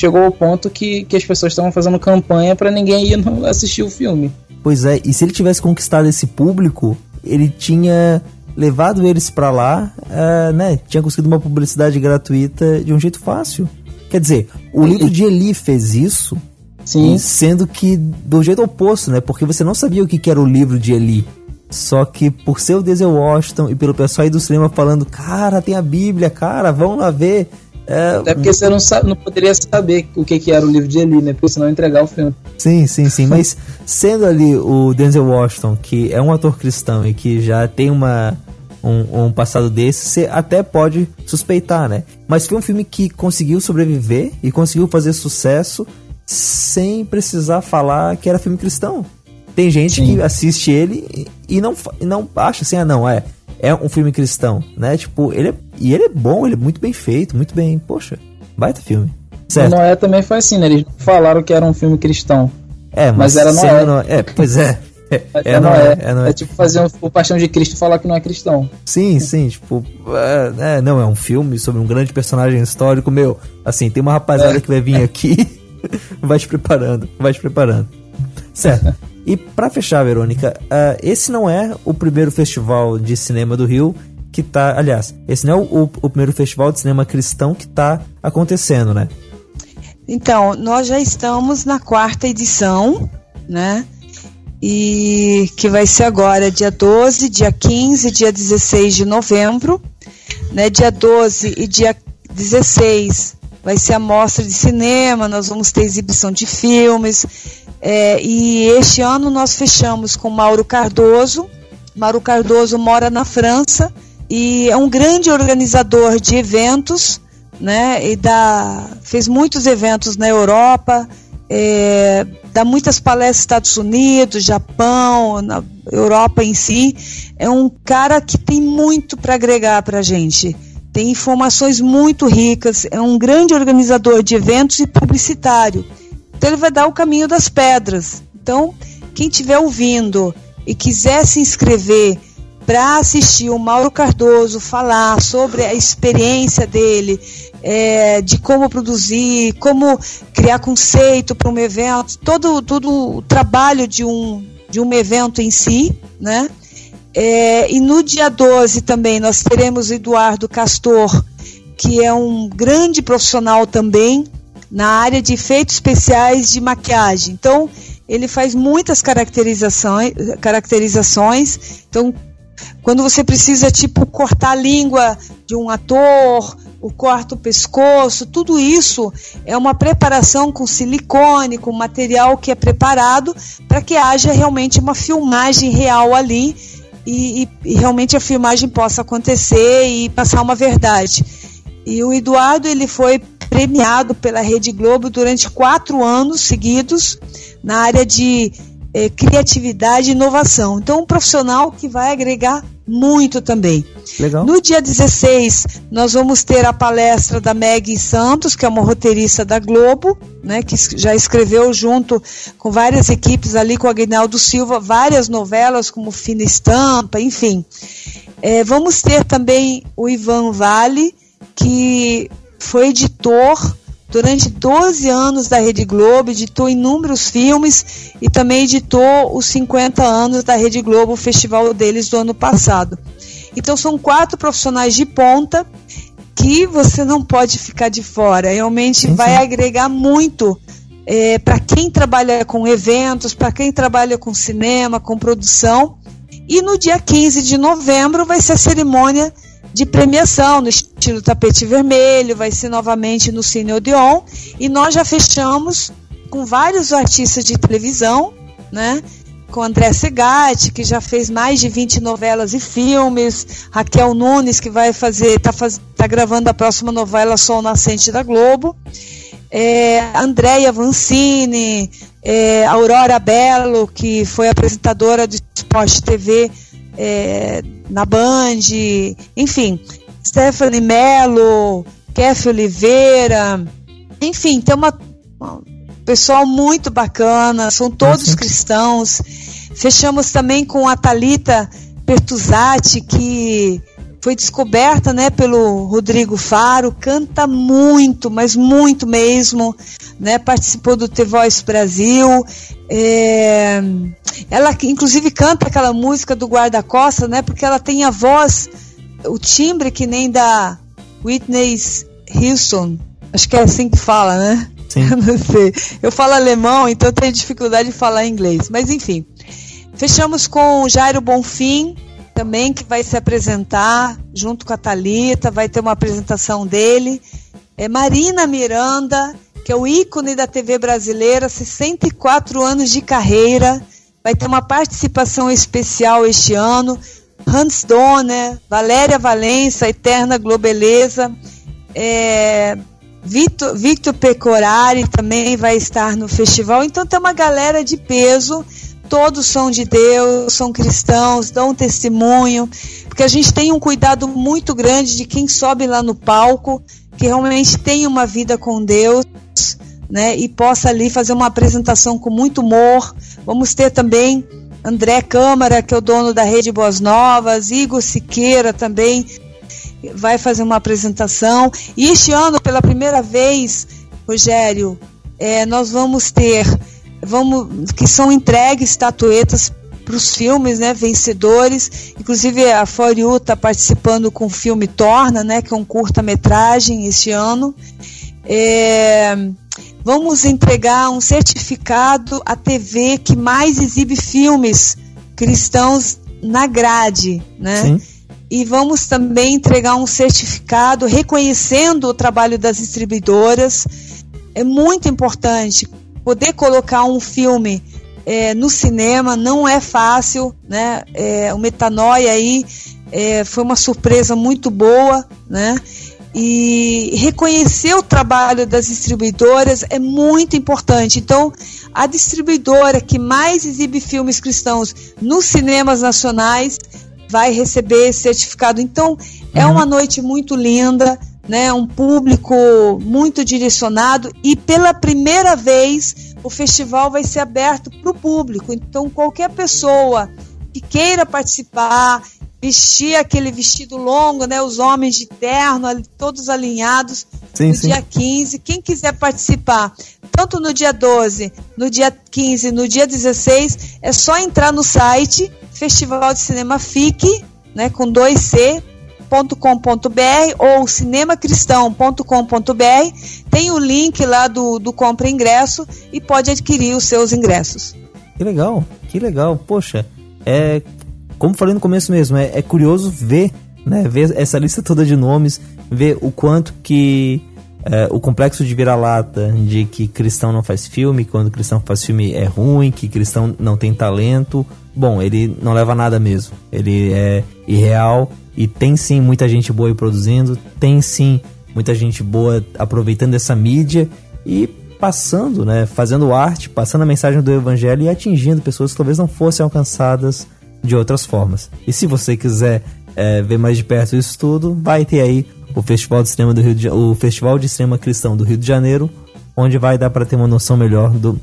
Chegou ao ponto que, que as pessoas estavam fazendo campanha para ninguém ir assistir o filme. Pois é, e se ele tivesse conquistado esse público, ele tinha levado eles para lá, uh, né? Tinha conseguido uma publicidade gratuita de um jeito fácil. Quer dizer, o livro de Eli fez isso, Sim. sendo que do jeito oposto, né? Porque você não sabia o que era o livro de Eli. Só que por ser o Denzel Washington e pelo pessoal aí do cinema falando, cara, tem a Bíblia, cara, vamos lá ver. É, Até porque você não, sabe, não poderia saber o que, que era o livro de Eli, né? Porque senão entregar o filme. Sim, sim, sim. Mas sendo ali o Denzel Washington, que é um ator cristão e que já tem uma, um, um, passado desse, você até pode suspeitar, né? Mas foi um filme que conseguiu sobreviver e conseguiu fazer sucesso sem precisar falar que era filme cristão. Tem gente Sim. que assiste ele e não, e não acha assim, ah, não, é, é um filme cristão, né? Tipo, ele é, e ele é bom, ele é muito bem feito, muito bem, poxa, baita filme. Certo. Noé também foi assim, né? Eles falaram que era um filme cristão. É, mas, mas era Noé. Noé. É, pois é. É, é, é, Noé, é, Noé. é tipo fazer um, o Paixão de Cristo falar que não é cristão. Sim, sim, tipo, é, é, não, é um filme sobre um grande personagem histórico, meu. Assim, tem uma rapaziada é. que vai vir aqui, vai te preparando, vai te preparando. Certo. E para fechar, Verônica, uh, esse não é o primeiro festival de cinema do Rio que tá. Aliás, esse não é o, o, primeiro festival de cinema cristão que tá acontecendo, né? Então, nós já estamos na quarta edição, né? E que vai ser agora dia 12, dia 15, dia 16 de novembro. Né? Dia 12 e dia 16 vai ser a mostra de cinema, nós vamos ter exibição de filmes. É, e este ano nós fechamos com Mauro Cardoso. Mauro Cardoso mora na França e é um grande organizador de eventos, né? E dá, fez muitos eventos na Europa, é, dá muitas palestras nos Estados Unidos, Japão, na Europa em si. É um cara que tem muito para agregar para a gente. Tem informações muito ricas, é um grande organizador de eventos e publicitário. Então ele vai dar o caminho das pedras. Então, quem estiver ouvindo e quiser se inscrever para assistir o Mauro Cardoso falar sobre a experiência dele, é, de como produzir, como criar conceito para um evento, todo, todo o trabalho de um, de um evento em si, né? É, e no dia 12 também nós teremos o Eduardo Castor, que é um grande profissional também, na área de efeitos especiais de maquiagem. Então, ele faz muitas caracterizações, caracterizações. Então, quando você precisa, tipo, cortar a língua de um ator, o corta o pescoço, tudo isso é uma preparação com silicone, com material que é preparado para que haja realmente uma filmagem real ali e, e, e, realmente a filmagem possa acontecer e passar uma verdade. E o Eduardo ele foi premiado pela Rede Globo durante quatro anos seguidos na área de eh, criatividade e inovação. Então, um profissional que vai agregar muito também. Legal. No dia 16, nós vamos ter a palestra da Meg Santos, que é uma roteirista da Globo, né, que já escreveu junto com várias equipes ali, com o Aguinaldo Silva, várias novelas, como Fina Estampa, enfim. É, vamos ter também o Ivan Vale, que foi editor durante 12 anos da Rede Globo, editou inúmeros filmes e também editou os 50 anos da Rede Globo, o festival deles do ano passado. Então são quatro profissionais de ponta que você não pode ficar de fora. Realmente sim, vai sim. agregar muito é, para quem trabalha com eventos, para quem trabalha com cinema, com produção. E no dia 15 de novembro vai ser a cerimônia de premiação no estilo tapete vermelho, vai ser novamente no Cine Odeon e nós já fechamos com vários artistas de televisão, né? Com André Segatti, que já fez mais de 20 novelas e filmes, Raquel Nunes, que vai fazer, tá, faz, está gravando a próxima novela Sol Nascente da Globo. É, Andréia Vancini, é, Aurora Bello, que foi apresentadora do Esporte TV é, na Band, enfim, Stephanie Mello, Kef Oliveira, enfim, tem uma, uma pessoal muito bacana, são todos Nossa. cristãos. Fechamos também com a Talita Pertuzati, que foi descoberta né, pelo Rodrigo Faro, canta muito, mas muito mesmo, né, participou do The Voice Brasil. É, ela inclusive canta aquela música do guarda-costa, né, porque ela tem a voz, o timbre que nem da Whitney Houston, acho que é assim que fala, né? Sim. Eu não sei. Eu falo alemão, então tenho dificuldade de falar inglês. Mas enfim. Fechamos com o Jairo Bonfim, também, que vai se apresentar junto com a Talita, vai ter uma apresentação dele. É Marina Miranda, que é o ícone da TV brasileira, 64 anos de carreira, vai ter uma participação especial este ano. Hans Donner, Valéria Valença, Eterna Globeleza, é, Victor, Victor Pecorari também vai estar no festival. Então tem uma galera de peso, todos são de Deus, são cristãos, dão testemunho, porque a gente tem um cuidado muito grande de quem sobe lá no palco, que realmente tem uma vida com Deus. Né, e possa ali fazer uma apresentação com muito humor. Vamos ter também André Câmara, que é o dono da Rede Boas Novas, Igor Siqueira também, vai fazer uma apresentação. E este ano, pela primeira vez, Rogério, é, nós vamos ter, vamos, que são entregues estatuetas para os filmes, né, vencedores. Inclusive a For está participando com o filme Torna, né, que é um curta-metragem este ano. É, vamos entregar um certificado à TV que mais exibe filmes cristãos na grade, né? Sim e vamos também entregar um certificado reconhecendo o trabalho das distribuidoras. É muito importante poder colocar um filme é, no cinema, não é fácil, né? É, o Metanoia aí é, foi uma surpresa muito boa, né? E reconhecer o trabalho das distribuidoras é muito importante. Então, a distribuidora que mais exibe filmes cristãos nos cinemas nacionais vai receber esse certificado. Então, é uhum. uma noite muito linda, né? Um público muito direcionado e pela primeira vez o festival vai ser aberto para o público. Então, qualquer pessoa que queira participar, vestir aquele vestido longo, né? Os homens de terno, todos alinhados, sim, no sim. dia 15. Quem quiser participar, tanto no dia 12, no dia 15, no dia 16, é só entrar no site Festival de Cinema FIC, né, com 2C, .com.br ou cinemacristão.com.br tem o link lá do, do compra ingresso e pode adquirir os seus ingressos. Que legal, que legal. Poxa, é como falei no começo mesmo, é, é curioso ver, né, ver essa lista toda de nomes, ver o quanto que é, o complexo de vira-lata de que cristão não faz filme, quando cristão faz filme é ruim, que cristão não tem talento. Bom, ele não leva nada mesmo. Ele é irreal e tem sim muita gente boa aí produzindo, tem sim muita gente boa aproveitando essa mídia e passando, né, fazendo arte, passando a mensagem do evangelho e atingindo pessoas que talvez não fossem alcançadas de outras formas. E se você quiser é, ver mais de perto isso tudo, vai ter aí o Festival de Cinema do Rio de, o Festival de Cinema Cristão do Rio de Janeiro, onde vai dar para ter uma noção melhor do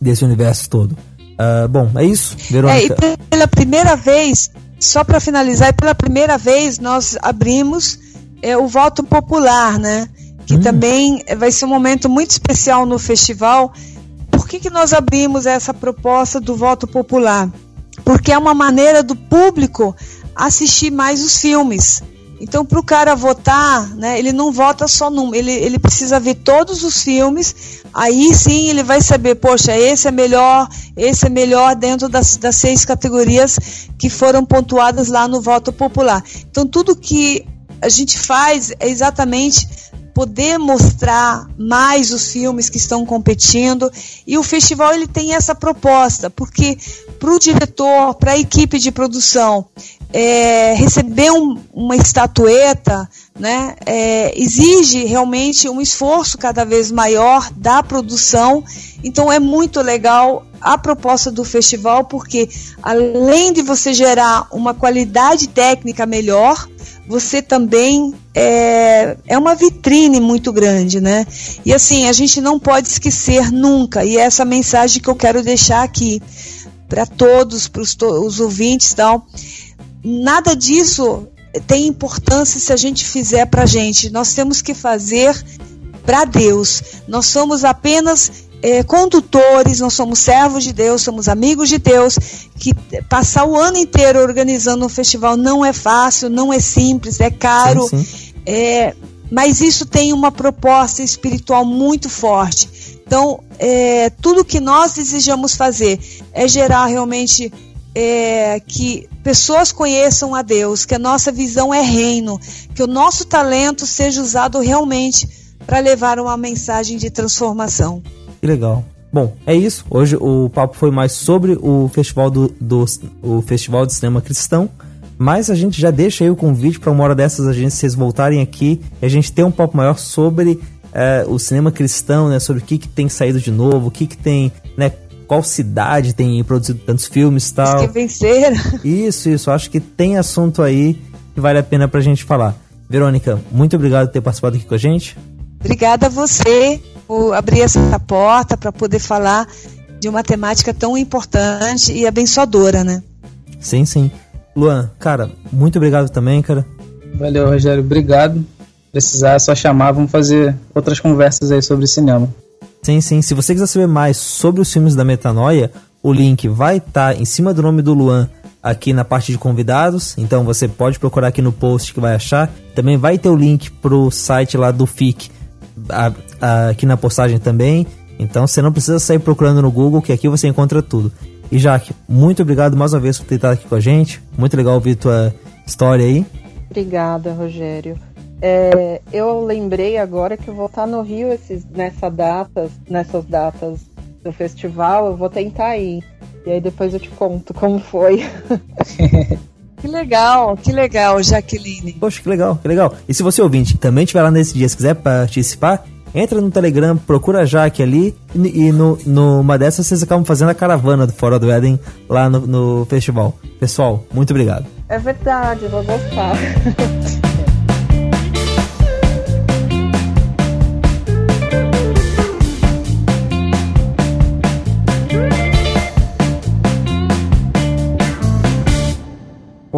desse universo todo. Uh, bom, é isso, Verônica. É, e pela primeira vez, só para finalizar, pela primeira vez nós abrimos é, o voto popular, né? Que hum. também vai ser um momento muito especial no festival. Por que, que nós abrimos essa proposta do voto popular? Porque é uma maneira do público assistir mais os filmes. Então, para o cara votar, né, ele não vota só num, ele, ele precisa ver todos os filmes, aí sim ele vai saber, poxa, esse é melhor, esse é melhor dentro das, das seis categorias que foram pontuadas lá no voto popular. Então, tudo que a gente faz é exatamente poder mostrar mais os filmes que estão competindo e o festival ele tem essa proposta porque para o diretor, para a equipe de produção é, receber um, uma estatueta né, é, exige realmente um esforço cada vez maior da produção. Então é muito legal a proposta do festival, porque além de você gerar uma qualidade técnica melhor, você também é, é uma vitrine muito grande, né? E assim, a gente não pode esquecer nunca, e é essa mensagem que eu quero deixar aqui para todos, para os ouvintes tal. Nada disso tem importância se a gente fizer para a gente. Nós temos que fazer para Deus. Nós somos apenas é, condutores, nós somos servos de Deus, somos amigos de Deus, que passar o ano inteiro organizando um festival não é fácil, não é simples, é caro, sim, sim. É, mas isso tem uma proposta espiritual muito forte. Então, é, tudo que nós desejamos fazer é gerar realmente é, que pessoas conheçam a Deus, que a nossa visão é reino, que o nosso talento seja usado realmente para levar uma mensagem de transformação. Que legal. Bom, é isso. Hoje o papo foi mais sobre o festival do, do o festival de cinema cristão. Mas a gente já deixa aí o convite para uma hora dessas a gente vocês voltarem aqui e a gente ter um papo maior sobre é, o cinema cristão, né? Sobre o que, que tem saído de novo, o que, que tem, né? Qual cidade tem produzido tantos filmes e tal. que vencer. Isso, isso. Acho que tem assunto aí que vale a pena pra gente falar. Verônica, muito obrigado por ter participado aqui com a gente. Obrigada a você abrir essa porta para poder falar de uma temática tão importante e abençoadora, né? Sim, sim. Luan, cara, muito obrigado também, cara. Valeu, Rogério. Obrigado. Precisar é só chamar, vamos fazer outras conversas aí sobre cinema. Sim, sim. Se você quiser saber mais sobre os filmes da Metanoia, o link vai estar tá em cima do nome do Luan aqui na parte de convidados. Então você pode procurar aqui no post que vai achar. Também vai ter o link pro site lá do FIC aqui na postagem também. Então você não precisa sair procurando no Google, que aqui você encontra tudo. E Jaque, muito obrigado mais uma vez por ter estado aqui com a gente. Muito legal ouvir tua história aí. Obrigada, Rogério. É, eu lembrei agora que eu vou estar no Rio esses, nessa datas, nessas datas do festival. Eu vou tentar ir. E aí depois eu te conto como foi. Que legal, que legal, Jaqueline. Poxa, que legal, que legal. E se você ouvinte também estiver lá nesse dia, se quiser participar, entra no Telegram, procura a Jaque ali e no, numa dessas vocês acabam fazendo a caravana do Fora do Éden lá no, no festival. Pessoal, muito obrigado. É verdade, vou gostar.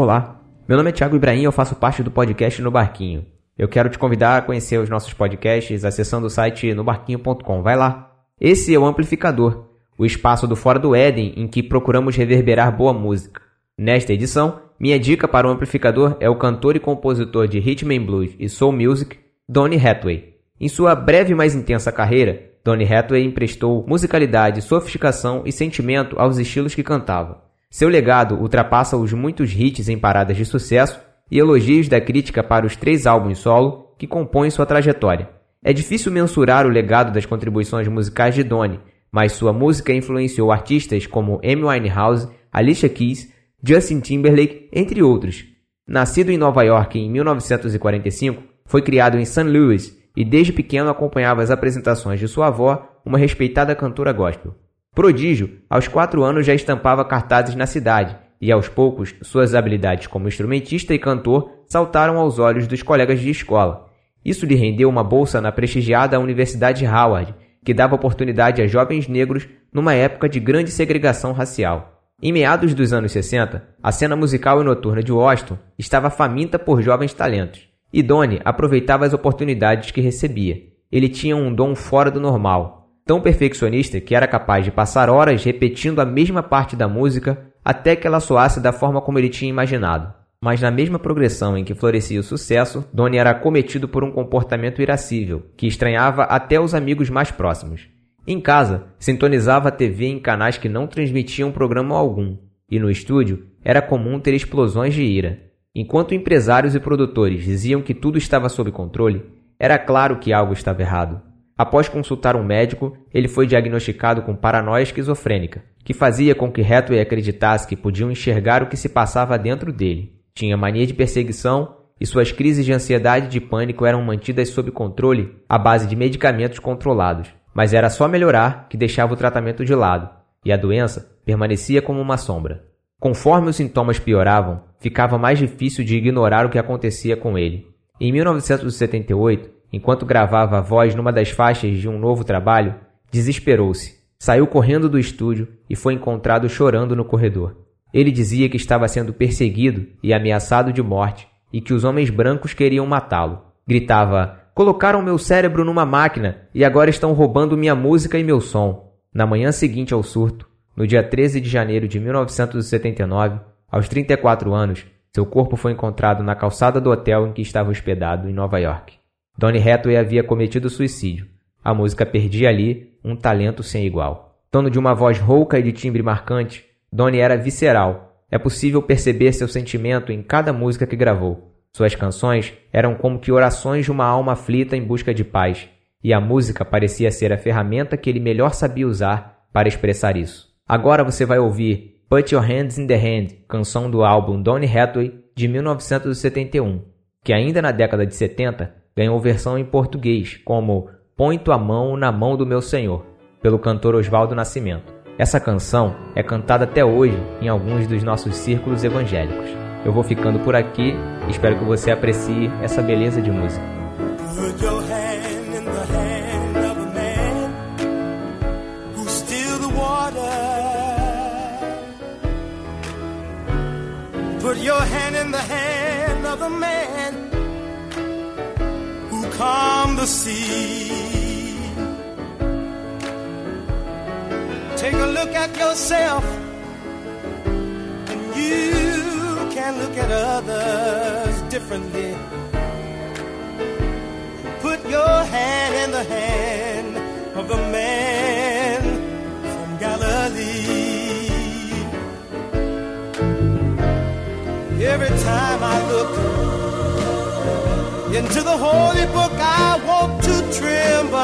Olá, meu nome é Thiago Ibrahim e eu faço parte do podcast No Barquinho. Eu quero te convidar a conhecer os nossos podcasts acessando o site nobarquinho.com. Vai lá. Esse é o Amplificador, o espaço do Fora do Éden em que procuramos reverberar boa música. Nesta edição, minha dica para o amplificador é o cantor e compositor de rhythm and blues e soul music, Donny Hathaway. Em sua breve mas intensa carreira, Donny Hathaway emprestou musicalidade, sofisticação e sentimento aos estilos que cantava. Seu legado ultrapassa os muitos hits em paradas de sucesso e elogios da crítica para os três álbuns solo que compõem sua trajetória. É difícil mensurar o legado das contribuições musicais de Donnie, mas sua música influenciou artistas como Amy Winehouse, Alicia Keys, Justin Timberlake, entre outros. Nascido em Nova York em 1945, foi criado em St. Louis e desde pequeno acompanhava as apresentações de sua avó, uma respeitada cantora gospel. Prodígio, aos quatro anos já estampava cartazes na cidade, e aos poucos suas habilidades como instrumentista e cantor saltaram aos olhos dos colegas de escola. Isso lhe rendeu uma bolsa na prestigiada Universidade Howard, que dava oportunidade a jovens negros numa época de grande segregação racial. Em meados dos anos 60, a cena musical e noturna de Washington estava faminta por jovens talentos, e Donnie aproveitava as oportunidades que recebia. Ele tinha um dom fora do normal, tão perfeccionista que era capaz de passar horas repetindo a mesma parte da música até que ela soasse da forma como ele tinha imaginado. Mas na mesma progressão em que florescia o sucesso, Donnie era cometido por um comportamento irascível, que estranhava até os amigos mais próximos. Em casa, sintonizava a TV em canais que não transmitiam programa algum, e no estúdio era comum ter explosões de ira. Enquanto empresários e produtores diziam que tudo estava sob controle, era claro que algo estava errado. Após consultar um médico, ele foi diagnosticado com paranoia esquizofrênica, que fazia com que Hathaway acreditasse que podiam enxergar o que se passava dentro dele. Tinha mania de perseguição e suas crises de ansiedade e de pânico eram mantidas sob controle à base de medicamentos controlados. Mas era só melhorar que deixava o tratamento de lado, e a doença permanecia como uma sombra. Conforme os sintomas pioravam, ficava mais difícil de ignorar o que acontecia com ele. Em 1978, enquanto gravava a voz numa das faixas de um novo trabalho, desesperou-se. Saiu correndo do estúdio e foi encontrado chorando no corredor. Ele dizia que estava sendo perseguido e ameaçado de morte e que os homens brancos queriam matá-lo. Gritava: Colocaram meu cérebro numa máquina e agora estão roubando minha música e meu som. Na manhã seguinte ao surto, no dia 13 de janeiro de 1979, aos 34 anos, seu corpo foi encontrado na calçada do hotel em que estava hospedado em Nova York. Donny Hathaway havia cometido suicídio. A música perdia ali um talento sem igual. Dono de uma voz rouca e de timbre marcante, Donny era visceral. É possível perceber seu sentimento em cada música que gravou. Suas canções eram como que orações de uma alma aflita em busca de paz, e a música parecia ser a ferramenta que ele melhor sabia usar para expressar isso. Agora você vai ouvir Put Your Hands in the Hand, canção do álbum Donny Hathaway de 1971, que ainda na década de 70 ganhou versão em português como Põe tua mão na mão do meu Senhor, pelo cantor Oswaldo Nascimento. Essa canção é cantada até hoje em alguns dos nossos círculos evangélicos. Eu vou ficando por aqui, espero que você aprecie essa beleza de música. Put your hand in the hand of the man calmed the sea. Take a look at yourself, and you can look at others differently. Put your hand in the hand of the man from Galilee. Every time I look into the holy book, To tremble.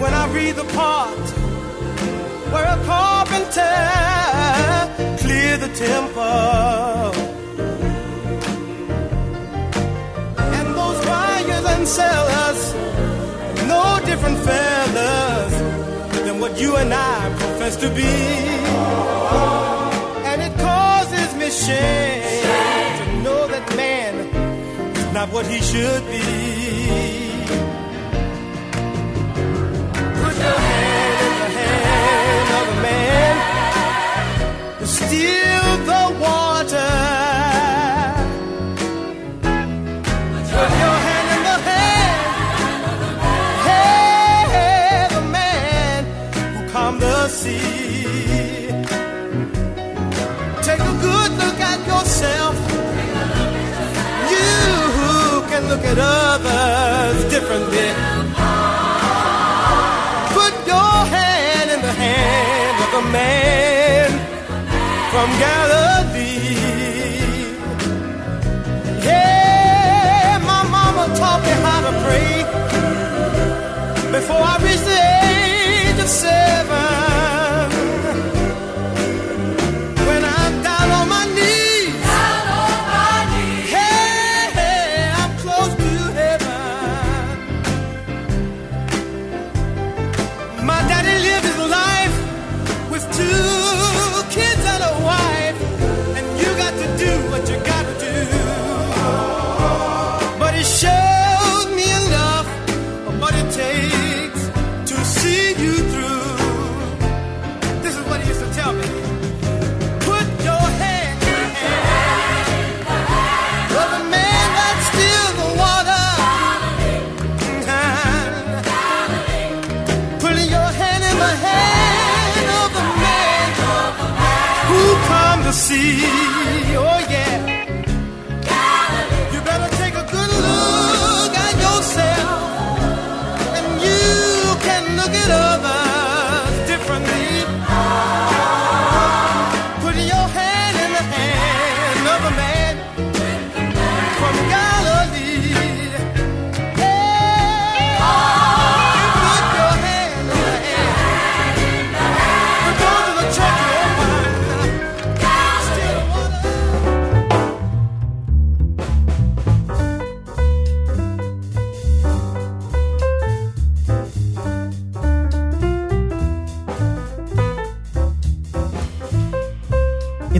When I read the part where a carpenter cleared the temple, and those buyers and sellers, no different fellas than what you and I profess to be. And it causes me shame not what he should be. Put your hand in the hand of a man who steal the water. Put your hand in the hand, hey, the man who calmed the sea. Look at others differently. Put your hand in the hand of the man from Galilee. Yeah, my mama taught me how to pray before I reached the age of seven.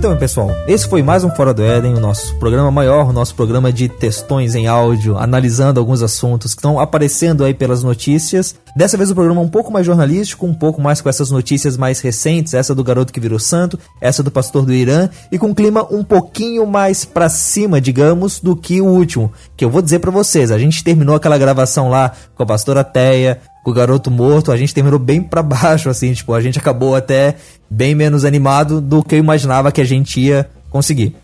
Então, pessoal, esse foi mais um Fora do Éden, o nosso programa maior, o nosso programa de textões em áudio, analisando alguns assuntos que estão aparecendo aí pelas notícias. Dessa vez o programa é um pouco mais jornalístico, um pouco mais com essas notícias mais recentes, essa do garoto que virou santo, essa do pastor do Irã, e com um clima um pouquinho mais pra cima, digamos, do que o último. Que eu vou dizer para vocês, a gente terminou aquela gravação lá com a pastora Teia, com o garoto morto, a gente terminou bem para baixo, assim, tipo, a gente acabou até bem menos animado do que eu imaginava que a gente ia conseguir.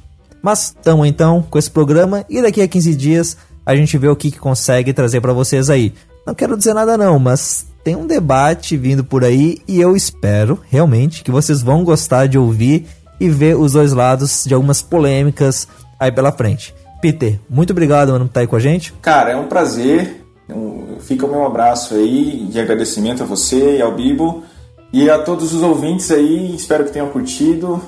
Mas tamo então com esse programa e daqui a 15 dias a gente vê o que, que consegue trazer para vocês aí. Não quero dizer nada não, mas tem um debate vindo por aí e eu espero realmente que vocês vão gostar de ouvir e ver os dois lados de algumas polêmicas aí pela frente. Peter, muito obrigado, mano, por estar aí com a gente. Cara, é um prazer. Um, fica o meu abraço aí de agradecimento a você e ao Bibo e a todos os ouvintes aí. Espero que tenham curtido.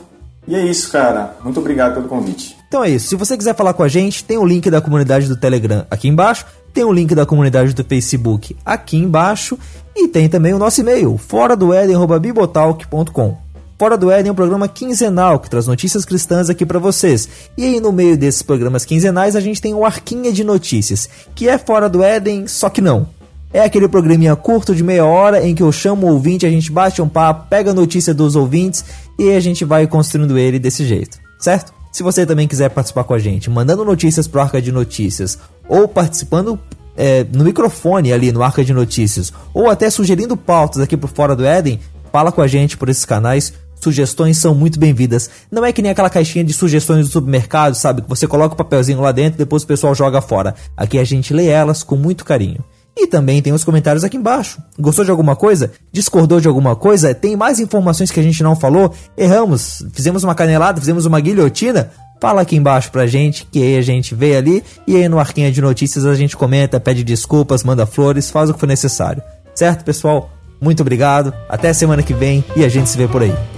E é isso, cara. Muito obrigado pelo convite. Então é isso. Se você quiser falar com a gente, tem o link da comunidade do Telegram aqui embaixo, tem o link da comunidade do Facebook aqui embaixo e tem também o nosso e-mail, fora do eden@bibotalk.com. Fora do Éden é um programa quinzenal que traz notícias cristãs aqui para vocês. E aí no meio desses programas quinzenais a gente tem o Arquinha de Notícias, que é Fora do Éden, só que não. É aquele programinha curto de meia hora em que eu chamo o ouvinte, a gente bate um papo, pega a notícia dos ouvintes e a gente vai construindo ele desse jeito, certo? Se você também quiser participar com a gente, mandando notícias pro Arca de Notícias ou participando é, no microfone ali no Arca de Notícias ou até sugerindo pautas aqui pro Fora do Éden, fala com a gente por esses canais. Sugestões são muito bem-vindas. Não é que nem aquela caixinha de sugestões do supermercado, sabe? Que você coloca o papelzinho lá dentro e depois o pessoal joga fora. Aqui a gente lê elas com muito carinho. E também tem os comentários aqui embaixo. Gostou de alguma coisa? Discordou de alguma coisa? Tem mais informações que a gente não falou? Erramos? Fizemos uma canelada? Fizemos uma guilhotina? Fala aqui embaixo pra gente, que aí a gente vê ali. E aí no Arquinha de Notícias a gente comenta, pede desculpas, manda flores, faz o que for necessário. Certo, pessoal? Muito obrigado, até semana que vem e a gente se vê por aí.